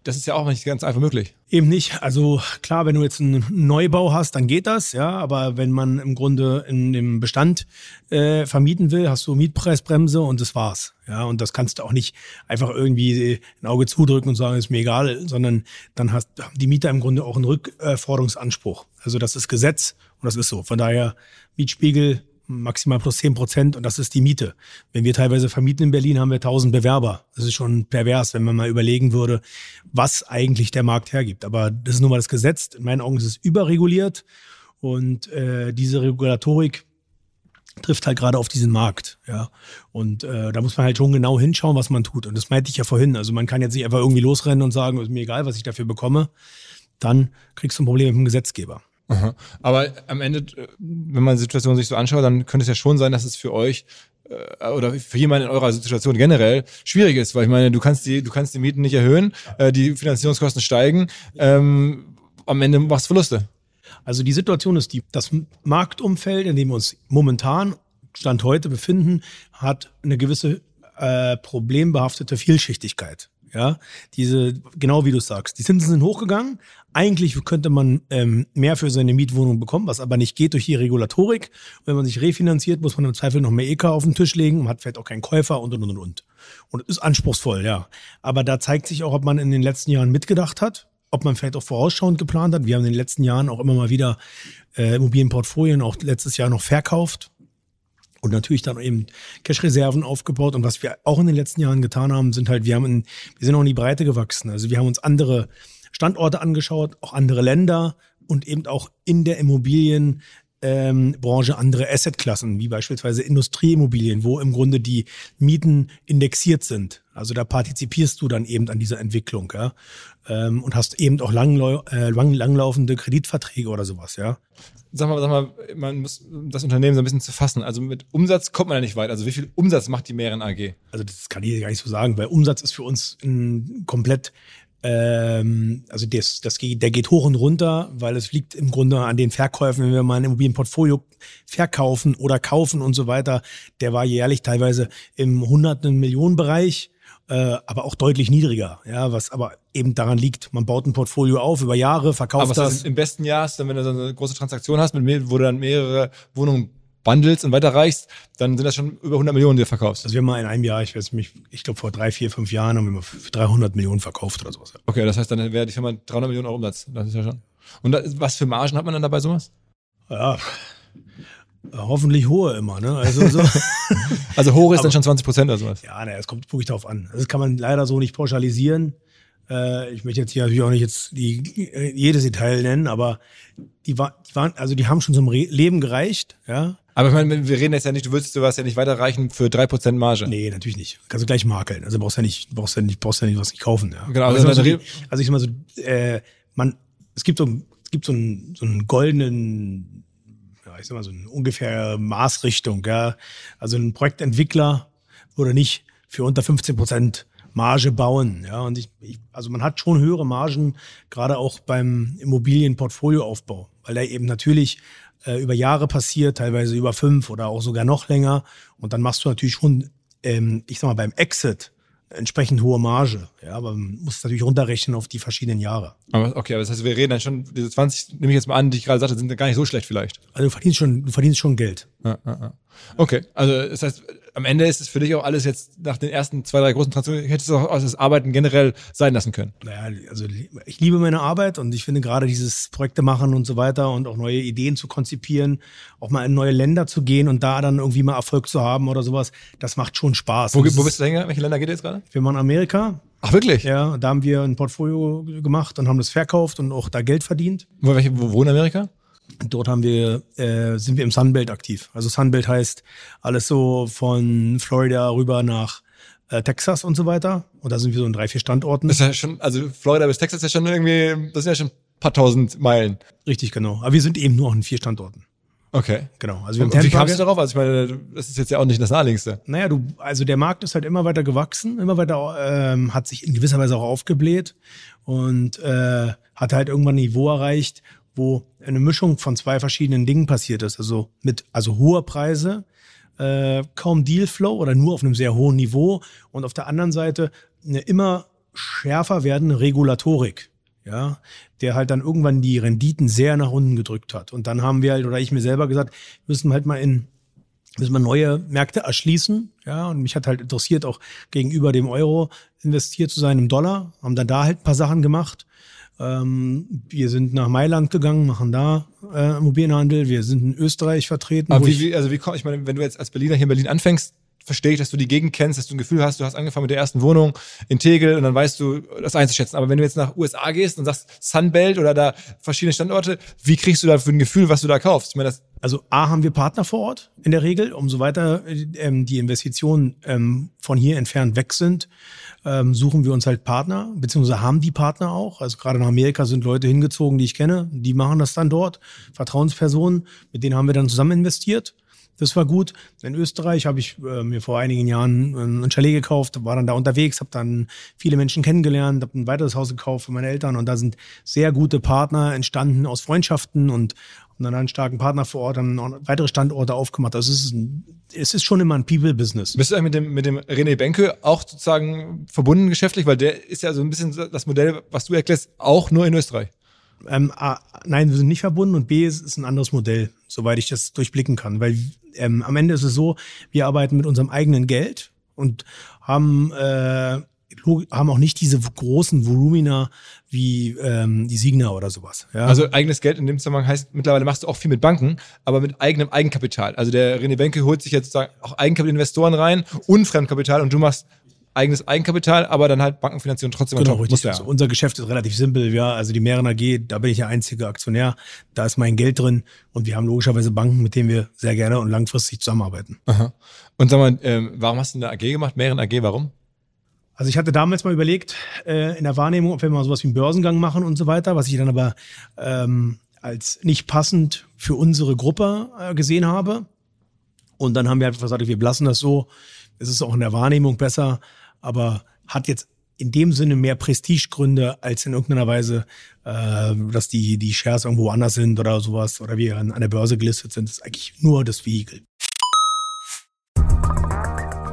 das ist ja auch nicht ganz einfach möglich. Eben nicht. Also klar, wenn du jetzt einen Neubau hast, dann geht das, ja. Aber wenn man im Grunde in dem Bestand äh, vermieten will, hast du Mietpreisbremse und das war's. Ja, und das kannst du auch nicht einfach irgendwie ein Auge zudrücken und sagen, ist mir egal, sondern dann hast die Mieter im Grunde auch einen Rückforderungsanspruch. Also das ist Gesetz und das ist so. Von daher Mietspiegel maximal plus zehn Prozent und das ist die Miete. Wenn wir teilweise vermieten in Berlin, haben wir tausend Bewerber. Das ist schon pervers, wenn man mal überlegen würde, was eigentlich der Markt hergibt. Aber das ist nun mal das Gesetz. In meinen Augen ist es überreguliert und äh, diese Regulatorik trifft halt gerade auf diesen Markt, ja. Und äh, da muss man halt schon genau hinschauen, was man tut. Und das meinte ich ja vorhin. Also man kann jetzt nicht einfach irgendwie losrennen und sagen, ist mir egal, was ich dafür bekomme. Dann kriegst du ein Problem mit dem Gesetzgeber. Aber am Ende, wenn man die Situation sich so anschaut, dann könnte es ja schon sein, dass es für euch äh, oder für jemanden in eurer Situation generell schwierig ist, weil ich meine, du kannst die, du kannst die Mieten nicht erhöhen, äh, die Finanzierungskosten steigen, ähm, am Ende machst du Verluste. Also die Situation ist die, das Marktumfeld, in dem wir uns momentan Stand heute befinden, hat eine gewisse äh, problembehaftete Vielschichtigkeit. Ja, diese, genau wie du sagst, die Zinsen sind hochgegangen. Eigentlich könnte man ähm, mehr für seine Mietwohnung bekommen, was aber nicht geht durch die Regulatorik. Wenn man sich refinanziert, muss man im Zweifel noch mehr EK auf den Tisch legen und hat vielleicht auch keinen Käufer und und und und. Und ist anspruchsvoll, ja. Aber da zeigt sich auch, ob man in den letzten Jahren mitgedacht hat, ob man vielleicht auch vorausschauend geplant hat. Wir haben in den letzten Jahren auch immer mal wieder äh, Immobilienportfolien, auch letztes Jahr noch verkauft und natürlich dann eben Cash-Reserven aufgebaut. Und was wir auch in den letzten Jahren getan haben, sind halt, wir haben in, wir sind auch in die Breite gewachsen. Also wir haben uns andere Standorte angeschaut, auch andere Länder und eben auch in der Immobilien ähm, Branche andere Assetklassen, wie beispielsweise Industrieimmobilien, wo im Grunde die Mieten indexiert sind. Also da partizipierst du dann eben an dieser Entwicklung, ja. Ähm, und hast eben auch langlau äh, lang, langlaufende Kreditverträge oder sowas, ja. Sag mal, sag mal, man muss das Unternehmen so ein bisschen zu fassen. Also mit Umsatz kommt man ja nicht weit. Also wie viel Umsatz macht die Mehren AG? Also das kann ich gar nicht so sagen, weil Umsatz ist für uns ein komplett ähm, also das, das der geht hoch und runter, weil es liegt im Grunde an den Verkäufen, wenn wir mal ein Immobilienportfolio verkaufen oder kaufen und so weiter. Der war jährlich teilweise im hunderten Millionen Bereich, äh, aber auch deutlich niedriger. Ja, was aber eben daran liegt, man baut ein Portfolio auf über Jahre, verkauft aber das. Ist im besten Jahr, ist dann, wenn du so eine große Transaktion hast, mit mir, wo du dann mehrere Wohnungen bundles und weiterreichst, dann sind das schon über 100 Millionen, die du verkaufst. Also wir haben mal in einem Jahr, ich weiß nicht, ich glaube vor drei, vier, fünf Jahren haben wir mal für 300 Millionen verkauft oder sowas. Okay, das heißt, dann wäre die Firma 300 Millionen Euro Umsatz. Das ist ja schon. Und das, was für Margen hat man dann dabei sowas? Ja, hoffentlich hohe immer, ne? Also, so. also hoch ist dann schon 20 Prozent oder sowas. Ja, ne, es kommt wirklich darauf an. Das kann man leider so nicht pauschalisieren. Äh, ich möchte jetzt hier natürlich auch nicht jetzt die, jedes Detail nennen, aber die, war, die waren, also die haben schon zum Re Leben gereicht, ja. Aber ich meine, wir reden jetzt ja nicht, du würdest sowas ja nicht weiterreichen für drei Prozent Marge. Nee, natürlich nicht. Kannst du gleich makeln. Also brauchst ja nicht, brauchst ja nicht, brauchst ja nicht was nicht kaufen. Ja. Genau, also, also, also, also ich sag mal so, äh, man, es gibt so, es gibt so einen, so einen goldenen, ich sag mal so eine ungefähr Maßrichtung, ja. Also ein Projektentwickler würde nicht für unter 15 Prozent Marge bauen. Ja, und ich, ich, also man hat schon höhere Margen, gerade auch beim Immobilienportfolioaufbau, weil er eben natürlich äh, über Jahre passiert, teilweise über fünf oder auch sogar noch länger. Und dann machst du natürlich schon, ähm, ich sag mal, beim Exit entsprechend hohe Marge. Ja, aber man muss natürlich runterrechnen auf die verschiedenen Jahre. Aber okay, aber das heißt, wir reden dann schon, diese 20, nehme ich jetzt mal an, die ich gerade sagte, sind gar nicht so schlecht vielleicht. Also du verdienst schon, du verdienst schon Geld. Ja, ja, ja. Okay, also das heißt, am Ende ist es für dich auch alles jetzt nach den ersten zwei, drei großen Transaktionen, hättest du auch das Arbeiten generell sein lassen können. Naja, also ich liebe meine Arbeit und ich finde gerade dieses Projekte machen und so weiter und auch neue Ideen zu konzipieren, auch mal in neue Länder zu gehen und da dann irgendwie mal Erfolg zu haben oder sowas, das macht schon Spaß. Wo, wo bist du länger? Welche Länder geht jetzt gerade? Wir machen Amerika. Ach wirklich? Ja, da haben wir ein Portfolio gemacht und haben das verkauft und auch da Geld verdient. Wo, wo in Amerika? Dort haben wir, äh, sind wir im Sunbelt aktiv. Also Sunbelt heißt alles so von Florida rüber nach äh, Texas und so weiter. Und da sind wir so in drei, vier Standorten. Das ist ja schon, also Florida bis Texas ist ja schon irgendwie, das sind ja schon ein paar tausend Meilen. Richtig, genau. Aber wir sind eben nur an vier Standorten. Okay. Genau. Also wir haben und wie kamst du darauf? Also ich meine, das ist jetzt ja auch nicht das naheliegendste. Naja, du, also der Markt ist halt immer weiter gewachsen, immer weiter, ähm, hat sich in gewisser Weise auch aufgebläht und äh, hat halt irgendwann ein Niveau erreicht, wo eine Mischung von zwei verschiedenen Dingen passiert ist. Also mit also hoher Preise, äh, kaum Dealflow oder nur auf einem sehr hohen Niveau und auf der anderen Seite eine immer schärfer werdende Regulatorik, ja, der halt dann irgendwann die Renditen sehr nach unten gedrückt hat. Und dann haben wir halt, oder ich mir selber gesagt, müssen halt mal in müssen wir neue Märkte erschließen. Ja, und mich hat halt interessiert, auch gegenüber dem Euro investiert zu sein im Dollar. Haben dann da halt ein paar Sachen gemacht. Ähm, wir sind nach Mailand gegangen, machen da äh, Immobilienhandel. Wir sind in Österreich vertreten. Aber wie, wie, also wie komm, ich meine, wenn du jetzt als Berliner hier in Berlin anfängst, verstehe ich, dass du die Gegend kennst, dass du ein Gefühl hast, du hast angefangen mit der ersten Wohnung in Tegel und dann weißt du das einzuschätzen. Aber wenn du jetzt nach USA gehst und sagst Sunbelt oder da verschiedene Standorte, wie kriegst du da für ein Gefühl, was du da kaufst? Ich meine, das also A haben wir Partner vor Ort in der Regel, umso weiter ähm, die Investitionen ähm, von hier entfernt weg sind, ähm, suchen wir uns halt Partner, beziehungsweise haben die Partner auch. Also gerade nach Amerika sind Leute hingezogen, die ich kenne, die machen das dann dort. Vertrauenspersonen, mit denen haben wir dann zusammen investiert. Das war gut. In Österreich habe ich äh, mir vor einigen Jahren ein Chalet gekauft, war dann da unterwegs, habe dann viele Menschen kennengelernt, habe ein weiteres Haus gekauft für meine Eltern und da sind sehr gute Partner entstanden aus Freundschaften und und dann einen starken Partner vor Ort, dann noch weitere Standorte aufgemacht. Also es ist, ein, es ist schon immer ein People-Business. Bist du eigentlich mit dem, mit dem René Benke auch sozusagen verbunden geschäftlich? Weil der ist ja so ein bisschen das Modell, was du erklärst, auch nur in Österreich. Ähm, A, nein, wir sind nicht verbunden und B, es ist ein anderes Modell, soweit ich das durchblicken kann. Weil ähm, am Ende ist es so, wir arbeiten mit unserem eigenen Geld und haben äh, haben auch nicht diese großen Volumina wie ähm, die Signa oder sowas. Ja? Also eigenes Geld in dem Zusammenhang heißt, mittlerweile machst du auch viel mit Banken, aber mit eigenem Eigenkapital. Also der René Benke holt sich jetzt auch Eigenkapitalinvestoren rein und Fremdkapital und du machst eigenes Eigenkapital, aber dann halt Bankenfinanzierung trotzdem genau, richtig. Ja. Also unser Geschäft ist relativ simpel, ja. Also die Mehren AG, da bin ich der einzige Aktionär, da ist mein Geld drin und wir haben logischerweise Banken, mit denen wir sehr gerne und langfristig zusammenarbeiten. Aha. Und sag mal, ähm, warum hast du eine AG gemacht? Mehren AG, warum? Also ich hatte damals mal überlegt, äh, in der Wahrnehmung, ob wir mal sowas wie einen Börsengang machen und so weiter, was ich dann aber ähm, als nicht passend für unsere Gruppe äh, gesehen habe. Und dann haben wir einfach gesagt, wir lassen das so. Es ist auch in der Wahrnehmung besser, aber hat jetzt in dem Sinne mehr Prestigegründe als in irgendeiner Weise, äh, dass die, die Shares irgendwo anders sind oder sowas oder wir an, an der Börse gelistet sind. Das ist eigentlich nur das Vehikel.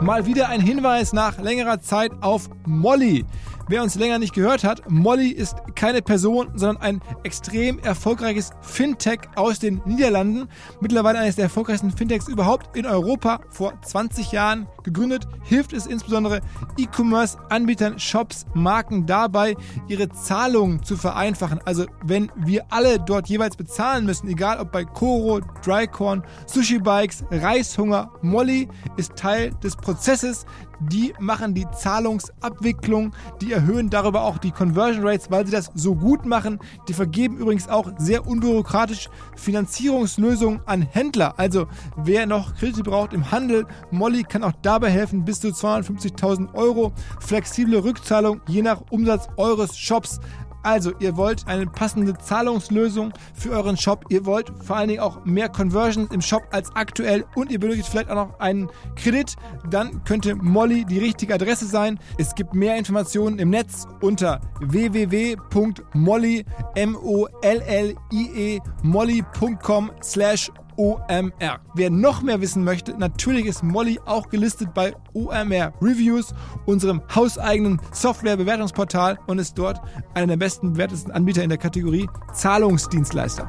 Mal wieder ein Hinweis nach längerer Zeit auf Molly. Wer uns länger nicht gehört hat, Molly ist keine Person, sondern ein extrem erfolgreiches Fintech aus den Niederlanden. Mittlerweile eines der erfolgreichsten Fintechs überhaupt in Europa. Vor 20 Jahren gegründet, hilft es insbesondere E-Commerce-Anbietern, Shops, Marken dabei, ihre Zahlungen zu vereinfachen. Also wenn wir alle dort jeweils bezahlen müssen, egal ob bei Koro, Drycorn, Sushi Bikes, Reishunger, Molly ist Teil des Prozesses, die machen die Zahlungsabwicklung, die erhöhen darüber auch die Conversion Rates, weil sie das so gut machen. Die vergeben übrigens auch sehr unbürokratisch Finanzierungslösungen an Händler. Also wer noch Kredite braucht im Handel, Molly kann auch dabei helfen, bis zu 250.000 Euro. Flexible Rückzahlung je nach Umsatz eures Shops. Also, ihr wollt eine passende Zahlungslösung für euren Shop. Ihr wollt vor allen Dingen auch mehr Conversions im Shop als aktuell und ihr benötigt vielleicht auch noch einen Kredit. Dann könnte Molly die richtige Adresse sein. Es gibt mehr Informationen im Netz unter www.molly, M-O-L-L-I-E, molly.com slash OMR. Wer noch mehr wissen möchte, natürlich ist Molly auch gelistet bei OMR Reviews, unserem hauseigenen Software-Bewertungsportal und ist dort einer der besten bewertesten Anbieter in der Kategorie Zahlungsdienstleister.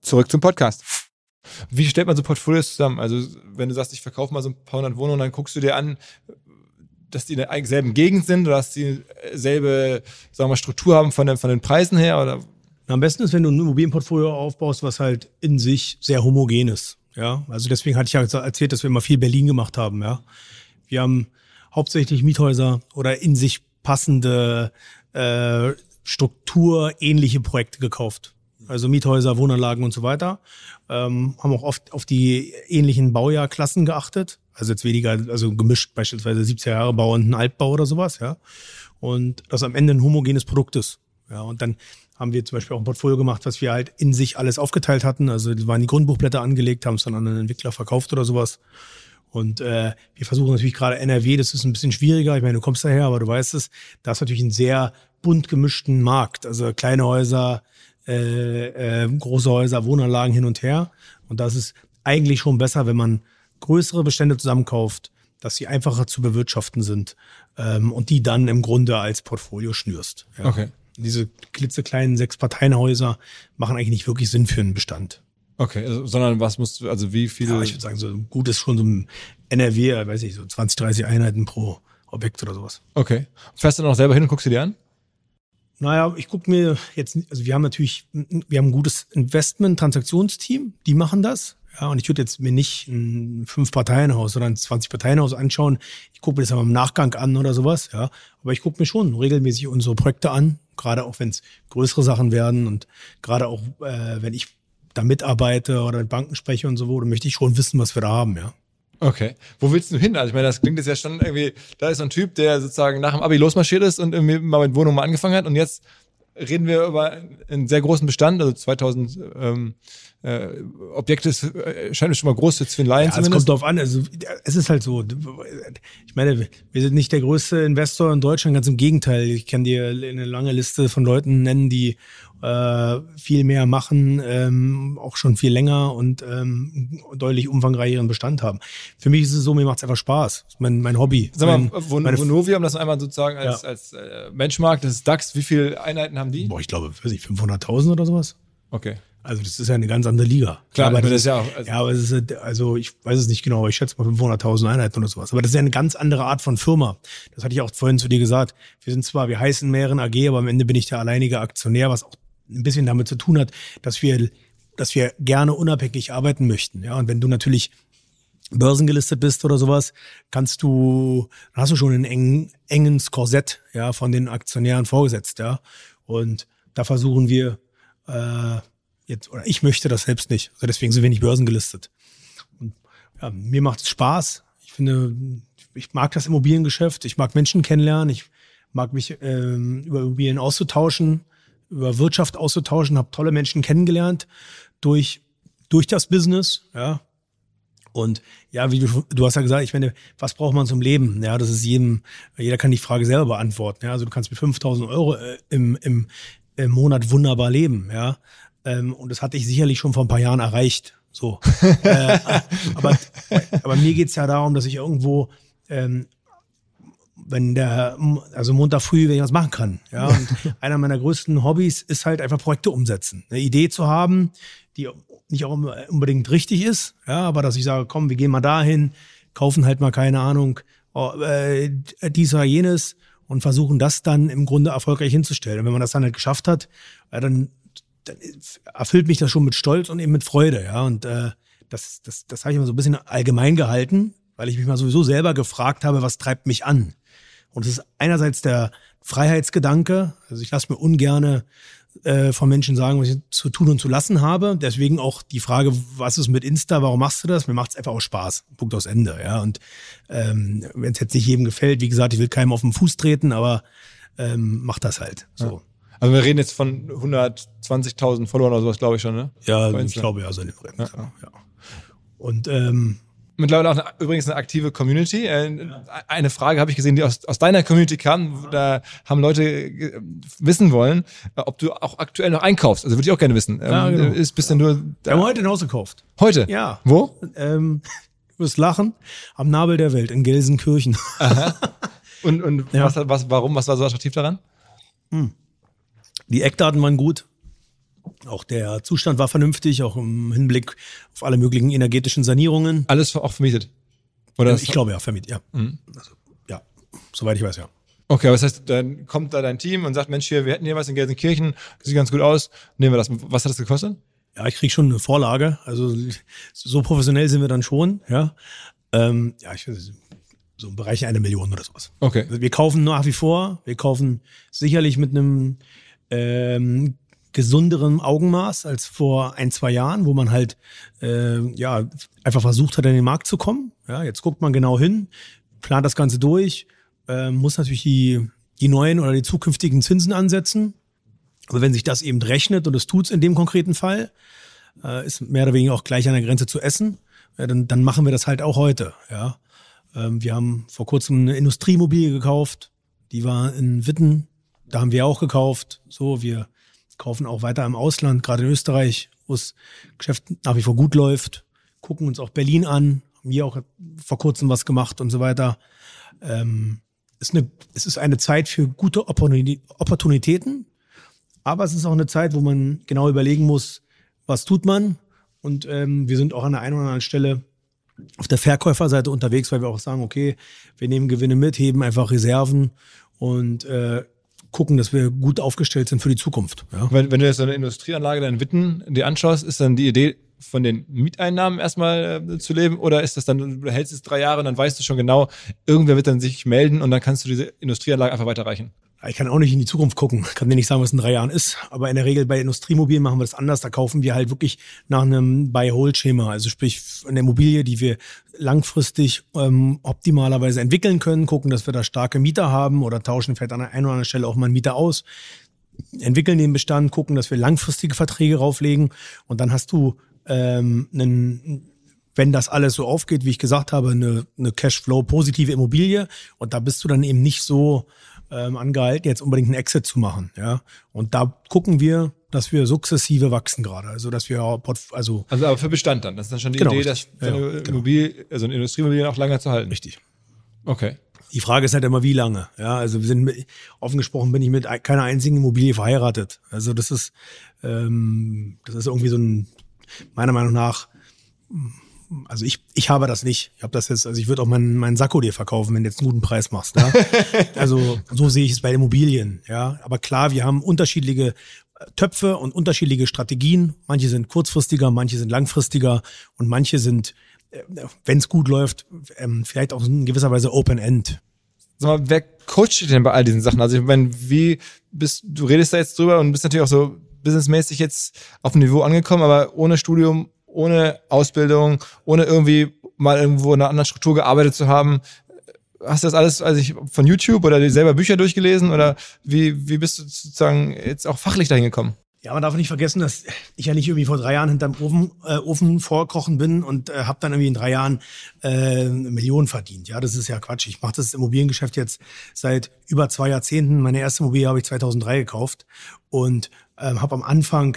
Zurück zum Podcast. Wie stellt man so Portfolios zusammen? Also, wenn du sagst, ich verkaufe mal so ein paar hundert Wohnungen, dann guckst du dir an, dass die in derselben Gegend sind oder dass die dieselbe sagen wir, Struktur haben von den, von den Preisen her? Oder am besten ist, wenn du ein Immobilienportfolio aufbaust, was halt in sich sehr homogen ist. Ja, also deswegen hatte ich ja erzählt, dass wir immer viel Berlin gemacht haben. Ja, wir haben hauptsächlich Miethäuser oder in sich passende äh, strukturähnliche Projekte gekauft. Also Miethäuser, Wohnanlagen und so weiter. Ähm, haben auch oft auf die ähnlichen Baujahrklassen geachtet. Also jetzt weniger, also gemischt beispielsweise 70er Jahre Bau und ein Altbau oder sowas, ja. Und das am Ende ein homogenes Produkt ist. Ja, und dann haben wir zum Beispiel auch ein Portfolio gemacht, was wir halt in sich alles aufgeteilt hatten. Also waren die Grundbuchblätter angelegt, haben es dann an einen Entwickler verkauft oder sowas. Und äh, wir versuchen natürlich gerade NRW, das ist ein bisschen schwieriger. Ich meine, du kommst daher, aber du weißt es, da ist natürlich ein sehr bunt gemischten Markt. Also kleine Häuser, äh, äh, große Häuser, Wohnanlagen hin und her. Und das ist eigentlich schon besser, wenn man größere Bestände zusammenkauft, dass sie einfacher zu bewirtschaften sind ähm, und die dann im Grunde als Portfolio schnürst. Ja. Okay diese klitzekleinen sechs Parteienhäuser machen eigentlich nicht wirklich Sinn für einen Bestand. Okay, also, sondern was musst du, also wie viele? Ja, ich würde sagen, so gut ist schon so ein NRW, weiß ich, so 20, 30 Einheiten pro Objekt oder sowas. Okay. Fährst du dann auch selber hin und guckst du dir an? Naja, ich gucke mir jetzt, also wir haben natürlich, wir haben ein gutes Investment-Transaktionsteam, die machen das. Ja, und ich würde jetzt mir nicht ein Fünf-Parteien-Haus oder ein 20-Parteien-Haus anschauen. Ich gucke mir das aber im Nachgang an oder sowas, ja. Aber ich gucke mir schon regelmäßig unsere Projekte an, gerade auch wenn es größere Sachen werden und gerade auch, äh, wenn ich da mitarbeite oder mit Banken spreche und so, dann möchte ich schon wissen, was wir da haben, ja. Okay. Wo willst du hin? Also ich meine, das klingt jetzt ja schon irgendwie, da ist so ein Typ, der sozusagen nach dem Abi losmarschiert ist und irgendwie mal mit Wohnung mal angefangen hat und jetzt reden wir über einen sehr großen Bestand, also 2000 ähm, äh, Objekte äh, scheint schon mal groß zu Twin Lions. Ja, es kommt drauf an. Also es ist halt so. Ich meine, wir sind nicht der größte Investor in Deutschland, ganz im Gegenteil. Ich kann dir eine lange Liste von Leuten nennen, die äh, viel mehr machen, ähm, auch schon viel länger und ähm, deutlich umfangreicheren Bestand haben. Für mich ist es so, mir macht es einfach Spaß. Das ist mein, mein Hobby. Sag mal, mein, Von, Vonovia, um das einmal sozusagen als, ja. als äh, Benchmark, das ist DAX, wie viele Einheiten haben die? Boah, ich glaube, weiß ich, 500.000 oder sowas. Okay. Also das ist ja eine ganz andere Liga. Klar, aber das, das ist ist ja auch- also- ja, aber es ist, also ich weiß es nicht genau, aber ich schätze mal 500.000 Einheiten oder sowas. Aber das ist ja eine ganz andere Art von Firma. Das hatte ich auch vorhin zu dir gesagt. Wir sind zwar, wir heißen mehreren AG, aber am Ende bin ich der alleinige Aktionär, was auch ein bisschen damit zu tun hat, dass wir, dass wir gerne unabhängig arbeiten möchten. Ja, und wenn du natürlich börsengelistet bist oder sowas, kannst du, hast du schon ein engen, enges Korsett, ja, von den Aktionären vorgesetzt, ja. Und da versuchen wir, äh, jetzt, oder ich möchte das selbst nicht. Also deswegen sind wir nicht börsengelistet. Und ja, mir macht es Spaß. Ich finde, ich mag das Immobiliengeschäft, ich mag Menschen kennenlernen, ich mag mich ähm, über Immobilien auszutauschen, über Wirtschaft auszutauschen, habe tolle Menschen kennengelernt durch, durch das Business, ja. Und ja, wie du, du hast ja gesagt, ich meine, was braucht man zum Leben? Ja, das ist jedem, jeder kann die Frage selber beantworten. Ja, also du kannst mit 5000 Euro äh, im, im, im Monat wunderbar leben. Ja, ähm, und das hatte ich sicherlich schon vor ein paar Jahren erreicht. So, äh, aber, aber mir geht's ja darum, dass ich irgendwo ähm, wenn der, also Montag früh, wenn ich was machen kann. Ja, und einer meiner größten Hobbys ist halt einfach Projekte umsetzen. Eine Idee zu haben, die nicht auch unbedingt richtig ist, ja, aber dass ich sage, komm, wir gehen mal dahin, kaufen halt mal keine Ahnung, oh, äh, dies oder jenes und versuchen das dann im Grunde erfolgreich hinzustellen. Und wenn man das dann halt geschafft hat, ja, dann, dann erfüllt mich das schon mit Stolz und eben mit Freude, ja. Und äh, das, das, das habe ich mal so ein bisschen allgemein gehalten, weil ich mich mal sowieso selber gefragt habe, was treibt mich an? Und es ist einerseits der Freiheitsgedanke, also ich lasse mir ungerne äh, von Menschen sagen, was ich zu tun und zu lassen habe. Deswegen auch die Frage, was ist mit Insta, warum machst du das? Mir macht es einfach auch Spaß. Punkt aus Ende. Ja. Und ähm, wenn es jetzt nicht jedem gefällt, wie gesagt, ich will keinem auf den Fuß treten, aber ähm, mach das halt. So. Also wir reden jetzt von 120.000 Followern oder sowas, glaube ich schon, ne? Ja, ich glaube ja, so in dem Rennen. Ja. Ja. Ja. Und ähm, Mittlerweile auch eine, übrigens eine aktive Community. Äh, Eine Frage habe ich gesehen, die aus, aus deiner Community kam. Da haben Leute äh, wissen wollen, äh, ob du auch aktuell noch einkaufst. Also würde ich auch gerne wissen. Ähm, Ja, genau. Ist bisschen nur wir haben da. heute ein Haus gekauft. heute. Ja. Wo? Ähm, du wirst lachen. Am Nabel der Welt in Gelsenkirchen. Und, und Ja. was, was, warum? Was war so attraktiv daran? Die Eckdaten waren gut. Auch der Zustand war vernünftig, auch im Hinblick auf alle möglichen energetischen Sanierungen. Alles auch vermietet. Oder ich glaube ja, vermietet, ja. Also, ja, soweit ich weiß, ja. Okay, aber das heißt, dann kommt da dein Team und sagt, Mensch, hier, wir hätten hier was in Gelsenkirchen, sieht ganz gut aus, nehmen wir das. Was hat das gekostet? Ja, ich krieg schon eine Vorlage. Also so professionell sind wir dann schon, ja. Ähm, ja, ich weiß, nicht, so im Bereich einer Million oder sowas. Okay. Wir kaufen nach wie vor, wir kaufen sicherlich mit einem ähm, gesunderen Augenmaß als vor ein, zwei Jahren, wo man halt äh, ja einfach versucht hat, in den Markt zu kommen. Ja, jetzt guckt man genau hin, plant das Ganze durch, äh, muss natürlich die, die neuen oder die zukünftigen Zinsen ansetzen. Aber wenn sich das eben rechnet, und es tut's in dem konkreten Fall, äh, ist mehr oder weniger auch gleich an der Grenze zu essen, ja, dann, dann machen wir das halt auch heute. Ja. Ähm, wir haben vor kurzem eine Industriemobilie gekauft, die war in Witten, da haben wir auch gekauft. So, wir kaufen auch weiter im Ausland, gerade in Österreich, wo das Geschäft nach wie vor gut läuft, gucken uns auch Berlin an, haben hier auch vor kurzem was gemacht und so weiter. Ähm, ist eine, es ist eine Zeit für gute Opportuni- Opportunitäten, aber es ist auch eine Zeit, wo man genau überlegen muss, was tut man. Und ähm, wir sind auch an der einen oder anderen Stelle auf der Verkäuferseite unterwegs, weil wir auch sagen, okay, wir nehmen Gewinne mit, heben einfach Reserven und äh, gucken, dass wir gut aufgestellt sind für die Zukunft. Ja. Wenn, wenn du jetzt so eine Industrieanlage in Witten dir anschaust, ist dann die Idee, von den Mieteinnahmen erstmal äh, zu leben? Oder ist das dann, du hältst es drei Jahre und dann weißt du schon genau, irgendwer wird dann sich melden und dann kannst du diese Industrieanlage einfach weiterreichen? Ich kann auch nicht in die Zukunft gucken, kann dir nicht sagen, was in drei Jahren ist. Aber in der Regel bei Industriemobilen machen wir das anders. Da kaufen wir halt wirklich nach einem Buy-Hold-Schema. Also sprich eine Immobilie, die wir langfristig ähm, optimalerweise entwickeln können, gucken, dass wir da starke Mieter haben oder tauschen vielleicht an der einen oder anderen Stelle auch mal einen Mieter aus, entwickeln den Bestand, gucken, dass wir langfristige Verträge rauflegen und dann hast du ähm, einen wenn das alles so aufgeht, wie ich gesagt habe, eine, eine Cashflow-positive Immobilie und da bist du dann eben nicht so ähm, angehalten, jetzt unbedingt einen Exit zu machen. Ja, und da gucken wir, dass wir sukzessive wachsen gerade, also dass wir also Also aber für Bestand dann. Das ist dann schon die Genau, Idee, richtig. dass Ja, eine genau. Immobilie, also eine Industrieimmobilie auch lange zu halten. richtig. Okay. Die Frage ist halt immer, wie lange. Ja, also wir sind offen gesprochen bin ich mit keiner einzigen Immobilie verheiratet. Also das ist, ähm, das ist irgendwie so ein meiner Meinung nach also ich, ich habe das nicht. Ich habe das jetzt, also ich würde auch meinen, meinen Sakko dir verkaufen, wenn du jetzt einen guten Preis machst. Ja? also so sehe ich es bei Immobilien. Ja, aber klar, wir haben unterschiedliche äh, Töpfe und unterschiedliche Strategien. Manche sind kurzfristiger, manche sind langfristiger und manche sind, äh, wenn es gut läuft, ähm, vielleicht auch in gewisser Weise Open End. Sag mal, wer coacht dich denn bei all diesen Sachen? Also ich meine, wie bist du redest da jetzt drüber und bist natürlich auch so businessmäßig jetzt auf dem Niveau angekommen, aber ohne Studium, ohne Ausbildung, ohne irgendwie mal irgendwo in einer anderen Struktur gearbeitet zu haben. Hast du das alles also ich, von YouTube oder selber Bücher durchgelesen oder wie, wie bist du sozusagen jetzt auch fachlich dahin gekommen? Ja, man darf nicht vergessen, dass ich ja nicht irgendwie vor drei Jahren hinterm Ofen, äh, Ofen vorkochen bin und äh, habe dann irgendwie in drei Jahren äh, Millionen verdient. Ja, das ist ja Quatsch. Ich mache das Immobiliengeschäft jetzt seit über zwei Jahrzehnten. Meine erste Immobilie habe ich 2003 gekauft und ähm, habe am Anfang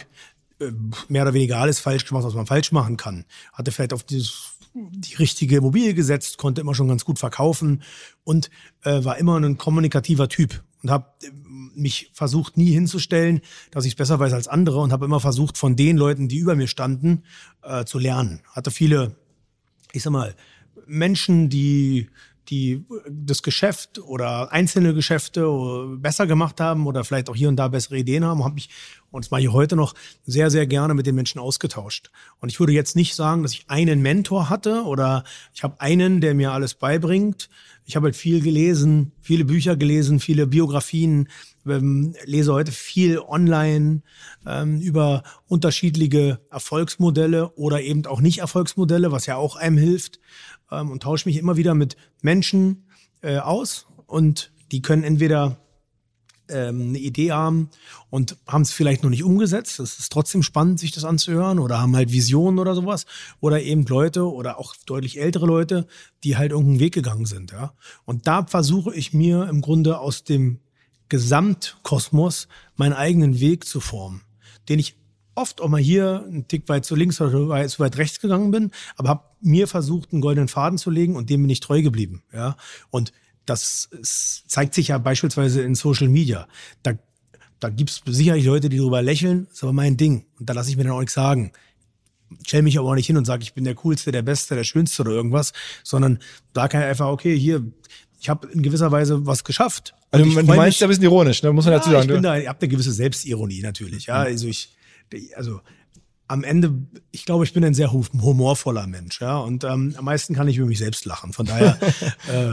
mehr oder weniger alles falsch gemacht, was man falsch machen kann. Hatte vielleicht auf dieses, die richtige Immobilie gesetzt, konnte immer schon ganz gut verkaufen und äh, war immer ein kommunikativer Typ und habe äh, mich versucht nie hinzustellen, dass ich es besser weiß als andere und habe immer versucht von den Leuten, die über mir standen, äh, zu lernen. Hatte viele, ich sag mal, Menschen, die die das Geschäft oder einzelne Geschäfte besser gemacht haben oder vielleicht auch hier und da bessere Ideen haben, habe mich, und das mache ich heute noch, sehr, sehr gerne mit den Menschen ausgetauscht. Und ich würde jetzt nicht sagen, dass ich einen Mentor hatte oder ich habe einen, der mir alles beibringt. Ich habe halt viel gelesen, viele Bücher gelesen, viele Biografien, ähm, lese heute viel online ähm, über unterschiedliche Erfolgsmodelle oder eben auch nicht Erfolgsmodelle, was ja auch einem hilft ähm, und tausche mich immer wieder mit Menschen äh, aus und die können entweder ähm, eine Idee haben und haben es vielleicht noch nicht umgesetzt. Es ist trotzdem spannend, sich das anzuhören oder haben halt Visionen oder sowas. Oder eben Leute oder auch deutlich ältere Leute, die halt irgendeinen Weg gegangen sind. Ja. Und da versuche ich mir im Grunde aus dem Gesamtkosmos meinen eigenen Weg zu formen, den ich oft auch mal hier einen Tick weit zu links oder zu weit rechts gegangen bin, aber habe mir versucht, einen goldenen Faden zu legen und dem bin ich treu geblieben. Ja, und das zeigt sich ja beispielsweise in Social Media. Da, da gibt es sicherlich Leute, die darüber lächeln, ist aber mein Ding. Und da lasse ich mir dann auch nichts sagen. Stell mich aber auch nicht hin und sage, ich bin der Coolste, der Beste, der Schönste oder irgendwas, sondern da kann ich einfach, okay, hier, ich habe in gewisser Weise was geschafft. Also du meinst mich, ja ein bisschen ironisch, ne? muss man ja, dazu sagen. Ich bin da, ich habe eine gewisse Selbstironie natürlich. Ja, also ich also am Ende, ich glaube, ich bin ein sehr humorvoller Mensch, ja. Und ähm, am meisten kann ich über mich selbst lachen. Von daher. äh,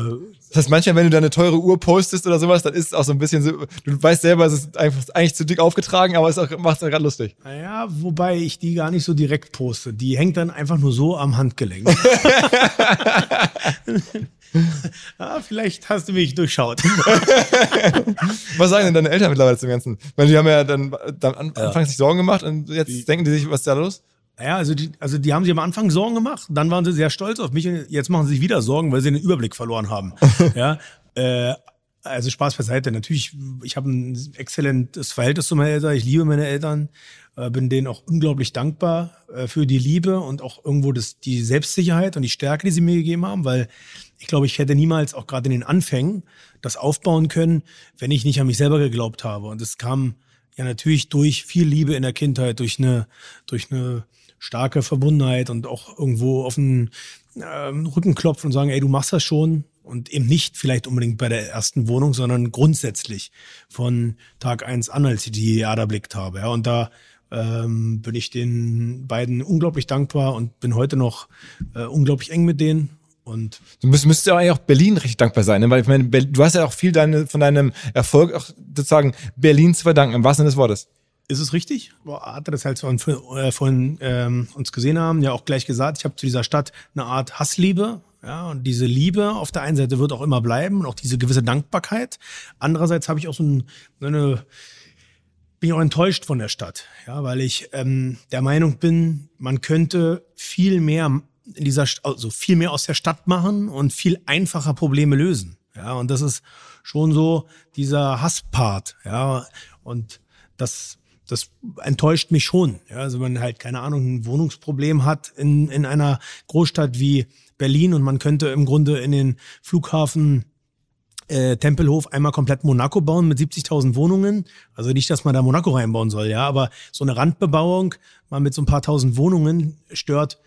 das heißt, manchmal, wenn du deine teure Uhr postest oder sowas, dann ist es auch so ein bisschen so, du weißt selber, es ist einfach eigentlich zu dick aufgetragen, aber es macht es gerade lustig. Naja, wobei ich die gar nicht so direkt poste. Die hängt dann einfach nur so am Handgelenk. ah, vielleicht hast du mich durchschaut. was sagen denn deine Eltern mittlerweile zum Ganzen? Weil die haben ja dann, dann anfangs ja. sich Sorgen gemacht und jetzt die, denken die sich, was ist da los? Ja, also die, also die haben sich am Anfang Sorgen gemacht, dann waren sie sehr stolz auf mich und jetzt machen sie sich wieder Sorgen, weil sie den Überblick verloren haben. ja, äh, also Spaß beiseite. Natürlich, ich habe ein exzellentes Verhältnis zu meinen Eltern. Ich liebe meine Eltern, äh, bin denen auch unglaublich dankbar äh, für die Liebe und auch irgendwo das, die Selbstsicherheit und die Stärke, die sie mir gegeben haben, weil ich glaube, ich hätte niemals auch gerade in den Anfängen das aufbauen können, wenn ich nicht an mich selber geglaubt habe. Und es kam ja natürlich durch viel Liebe in der Kindheit, durch eine, durch eine starke Verbundenheit und auch irgendwo auf den ähm, Rücken klopfen und sagen, ey, du machst das schon. Und eben nicht vielleicht unbedingt bei der ersten Wohnung, sondern grundsätzlich von Tag eins an, als ich die Erde erblickt habe. Ja, und da ähm, bin ich den beiden unglaublich dankbar und bin heute noch äh, unglaublich eng mit denen und du müsst, müsstest ja eigentlich auch Berlin richtig dankbar sein, ne? weil ich meine, du hast ja auch viel deine, von deinem Erfolg auch sozusagen Berlin zu verdanken, im wahrsten Sinne des Wortes. Ist es richtig? Boah, hat er das halt von, äh, von ähm, uns gesehen haben, ja auch gleich gesagt, ich habe zu dieser Stadt eine Art Hassliebe. Ja, und diese Liebe auf der einen Seite wird auch immer bleiben und auch diese gewisse Dankbarkeit. Andererseits habe ich auch so, ein, so eine, bin ich auch enttäuscht von der Stadt, ja, weil ich ähm, der Meinung bin, man könnte viel mehr in dieser, also viel mehr aus der Stadt machen und viel einfacher Probleme lösen. Ja, und das ist schon so dieser Hasspart. Ja, und das, das enttäuscht mich schon. Ja, also wenn man halt, keine Ahnung, ein Wohnungsproblem hat in, in einer Großstadt wie Berlin und man könnte im Grunde in den Flughafen äh, Tempelhof einmal komplett Monaco bauen mit 70.000 Wohnungen. Also nicht, dass man da Monaco reinbauen soll, ja, aber so eine Randbebauung mal mit so ein paar tausend Wohnungen stört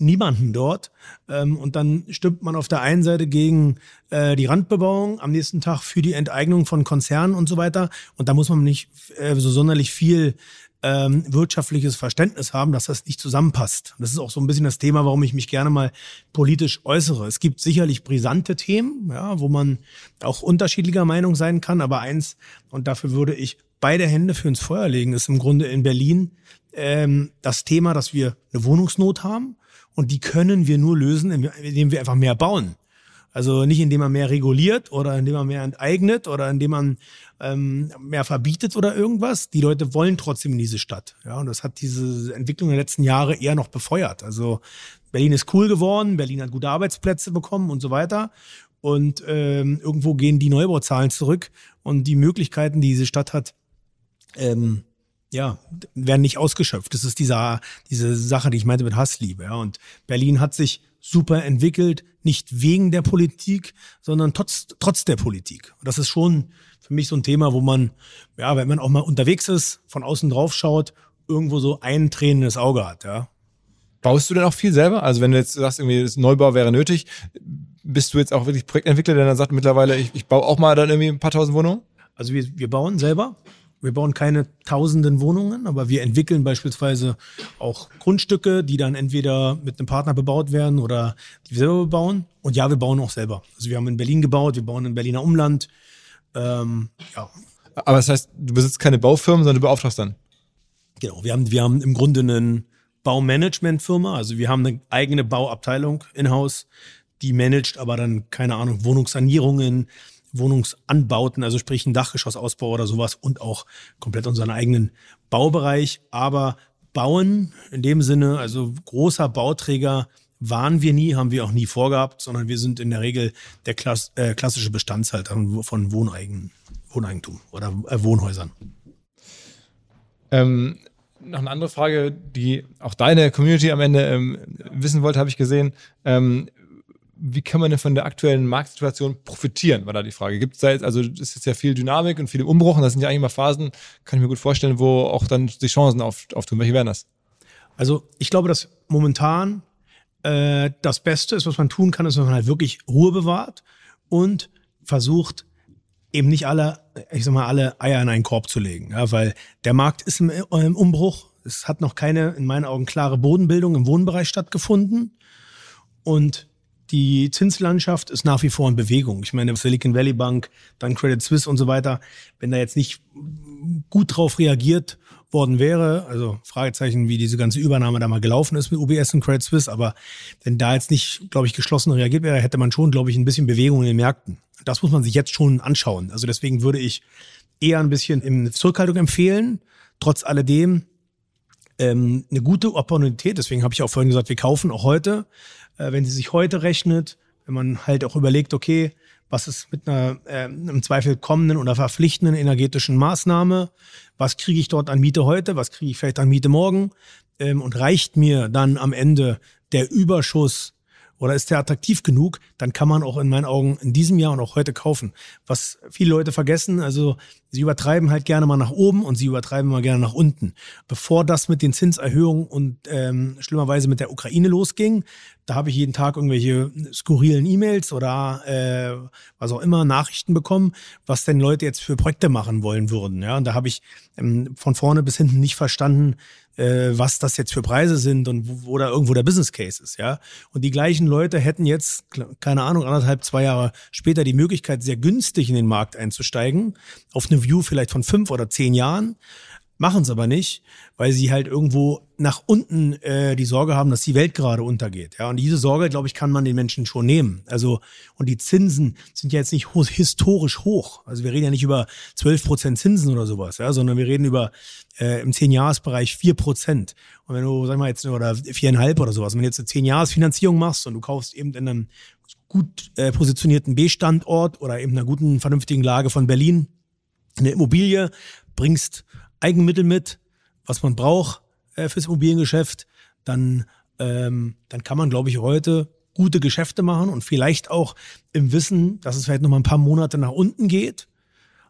niemanden dort. Ähm, und dann stimmt man auf der einen Seite gegen äh, die Randbebauung, am nächsten Tag für die Enteignung von Konzernen und so weiter. Und da muss man nicht äh, so sonderlich viel ähm, wirtschaftliches Verständnis haben, dass das nicht zusammenpasst. Das ist auch so ein bisschen das Thema, warum ich mich gerne mal politisch äußere. Es gibt sicherlich brisante Themen, ja, wo man auch unterschiedlicher Meinung sein kann, aber eins, und dafür würde ich beide Hände für ins Feuer legen, ist im Grunde in Berlin ähm, das Thema, dass wir eine Wohnungsnot haben und die können wir nur lösen, indem wir einfach mehr bauen. Also nicht indem man mehr reguliert oder indem man mehr enteignet oder indem man ähm, mehr verbietet oder irgendwas. Die Leute wollen trotzdem in diese Stadt. Ja, und das hat diese Entwicklung der letzten Jahre eher noch befeuert. Also Berlin ist cool geworden, Berlin hat gute Arbeitsplätze bekommen und so weiter. Und ähm, irgendwo gehen die Neubauzahlen zurück und die Möglichkeiten, die diese Stadt hat, ähm, ja, werden nicht ausgeschöpft. Das ist dieser, diese Sache, die ich meinte mit Hassliebe. Ja. Und Berlin hat sich super entwickelt, nicht wegen der Politik, sondern trotz, trotz der Politik. Und das ist schon für mich so ein Thema, wo man, ja, wenn man auch mal unterwegs ist, von außen drauf schaut, irgendwo so ein tränendes Auge hat, ja. Baust du denn auch viel selber? Also wenn du jetzt sagst, irgendwie das Neubau wäre nötig, bist du jetzt auch wirklich Projektentwickler, der dann sagt mittlerweile, ich, ich baue auch mal dann irgendwie ein paar tausend Wohnungen? Also wir, wir bauen selber. Wir bauen keine tausenden Wohnungen, aber wir entwickeln beispielsweise auch Grundstücke, die dann entweder mit einem Partner bebaut werden oder die wir selber bebauen. Und ja, wir bauen auch selber. Also wir haben in Berlin gebaut, wir bauen im Berliner Umland. Ähm, ja. Aber das heißt, du besitzt keine Baufirmen, sondern du beauftragst dann? Genau, wir haben, wir haben im Grunde eine Baumanagementfirma. Also wir haben eine eigene Bauabteilung in-house, die managt aber dann, keine Ahnung, Wohnungssanierungen, Wohnungsanbauten, also sprich ein Dachgeschossausbau oder sowas und auch komplett unseren eigenen Baubereich. Aber bauen in dem Sinne, also großer Bauträger waren wir nie, haben wir auch nie vorgehabt, sondern wir sind in der Regel der Klass, äh, klassische Bestandshalter von Wohneigen, Wohneigentum oder äh, Wohnhäusern. Ähm, noch eine andere Frage, die auch deine Community am Ende ähm, wissen wollte, habe ich gesehen. Ähm, wie kann man denn von der aktuellen Marktsituation profitieren, war da die Frage. Gibt es da jetzt, also es ist ja viel Dynamik und viel Umbruch und das sind ja eigentlich mal Phasen, kann ich mir gut vorstellen, wo auch dann die Chancen auf, auftun. Welche wären das? Also ich glaube, dass momentan äh, das Beste ist, was man tun kann, ist, dass man halt wirklich Ruhe bewahrt und versucht, eben nicht alle, ich sag mal, alle Eier in einen Korb zu legen. Ja, weil der Markt ist im, im Umbruch. Es hat noch keine, in meinen Augen, klare Bodenbildung im Wohnbereich stattgefunden. Und die Zinslandschaft ist nach wie vor in Bewegung. Ich meine, Silicon Valley Bank, dann Credit Suisse und so weiter, wenn da jetzt nicht gut drauf reagiert worden wäre, also Fragezeichen, wie diese ganze Übernahme da mal gelaufen ist mit UBS und Credit Suisse, aber wenn da jetzt nicht, glaube ich, geschlossen reagiert wäre, hätte man schon, glaube ich, ein bisschen Bewegung in den Märkten. Das muss man sich jetzt schon anschauen. Also deswegen würde ich eher ein bisschen in Zurückhaltung empfehlen. Trotz alledem ähm, eine gute Opportunität. Deswegen habe ich auch vorhin gesagt, wir kaufen auch heute wenn sie sich heute rechnet, wenn man halt auch überlegt, okay, was ist mit einer äh, im Zweifel kommenden oder verpflichtenden energetischen Maßnahme, was kriege ich dort an Miete heute, was kriege ich vielleicht an Miete morgen? Ähm, und reicht mir dann am Ende der Überschuss oder ist der attraktiv genug, dann kann man auch in meinen Augen in diesem Jahr und auch heute kaufen. Was viele Leute vergessen, also sie übertreiben halt gerne mal nach oben und sie übertreiben mal gerne nach unten. Bevor das mit den Zinserhöhungen und ähm, schlimmerweise mit der Ukraine losging, da habe ich jeden Tag irgendwelche skurrilen E-Mails oder äh, was auch immer Nachrichten bekommen, was denn Leute jetzt für Projekte machen wollen würden. Ja, und da habe ich ähm, von vorne bis hinten nicht verstanden, äh, was das jetzt für Preise sind und wo, wo da irgendwo der Business Case ist, ja. Und die gleichen Leute hätten jetzt, keine Ahnung, anderthalb, zwei Jahre später die Möglichkeit, sehr günstig in den Markt einzusteigen, auf eine View vielleicht von fünf oder zehn Jahren machen es aber nicht, weil sie halt irgendwo nach unten äh, die Sorge haben, dass die Welt gerade untergeht. Ja, und diese Sorge, glaube ich, kann man den Menschen schon nehmen. Also und die Zinsen sind ja jetzt nicht historisch hoch. Also wir reden ja nicht über 12 Prozent Zinsen oder sowas, ja, sondern wir reden über äh, im Zehnjahresbereich vier Prozent. Und wenn du, sag mal jetzt oder viereinhalb oder sowas, wenn du jetzt eine Zehnjahresfinanzierung machst und du kaufst eben in einem gut äh, positionierten B-Standort oder eben einer guten vernünftigen Lage von Berlin eine Immobilie, bringst Eigenmittel mit, was man braucht äh, fürs Immobiliengeschäft, dann, ähm, dann kann man, glaube ich, heute gute Geschäfte machen und vielleicht auch im Wissen, dass es vielleicht noch mal ein paar Monate nach unten geht,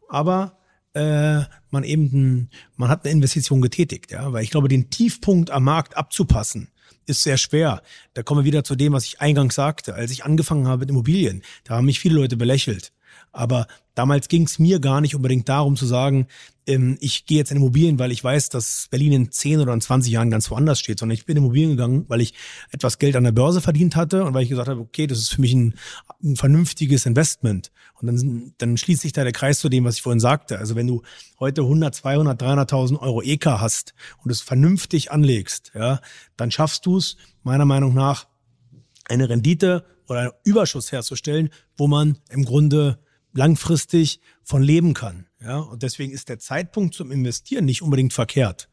aber äh, man eben, man hat eine Investition getätigt, ja, weil ich glaube, den Tiefpunkt am Markt abzupassen, ist sehr schwer. Da kommen wir wieder zu dem, was ich eingangs sagte. Als ich angefangen habe mit Immobilien, da haben mich viele Leute belächelt. Aber damals ging es mir gar nicht unbedingt darum zu sagen, ähm, ich gehe jetzt in Immobilien, weil ich weiß, dass Berlin in 10 oder in 20 Jahren ganz woanders steht, sondern ich bin in Immobilien gegangen, weil ich etwas Geld an der Börse verdient hatte und weil ich gesagt habe, okay, das ist für mich ein, ein vernünftiges Investment. Und dann, dann schließt sich da der Kreis zu dem, was ich vorhin sagte. Also wenn du heute 100, 200, 300.000 Euro EK hast und es vernünftig anlegst, ja, dann schaffst du es meiner Meinung nach eine Rendite oder einen Überschuss herzustellen, wo man im Grunde langfristig von leben kann. Ja, und deswegen ist der Zeitpunkt zum Investieren nicht unbedingt verkehrt.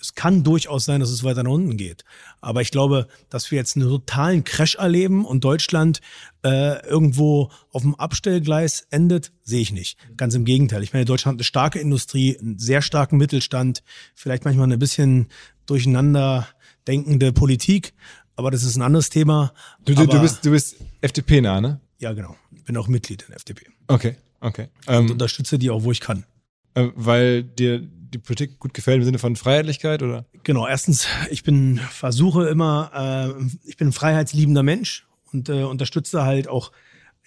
Es kann durchaus sein, dass es weiter nach unten geht. Aber ich glaube, dass wir jetzt einen totalen Crash erleben und Deutschland äh, irgendwo auf dem Abstellgleis endet, sehe ich nicht. Ganz im Gegenteil. Ich meine, Deutschland hat eine starke Industrie, einen sehr starken Mittelstand, vielleicht manchmal eine bisschen durcheinander denkende Politik, aber das ist ein anderes Thema. Du, du, du bist, du bist FDP-nah, ne? Ja, genau. Ich bin auch Mitglied in der FDP. Okay, okay. Ähm, und unterstütze die auch, wo ich kann. Äh, weil dir die Politik gut gefällt im Sinne von Freiheitlichkeit oder? Genau, erstens, ich bin, versuche immer, äh, ich bin ein freiheitsliebender Mensch und äh, unterstütze halt auch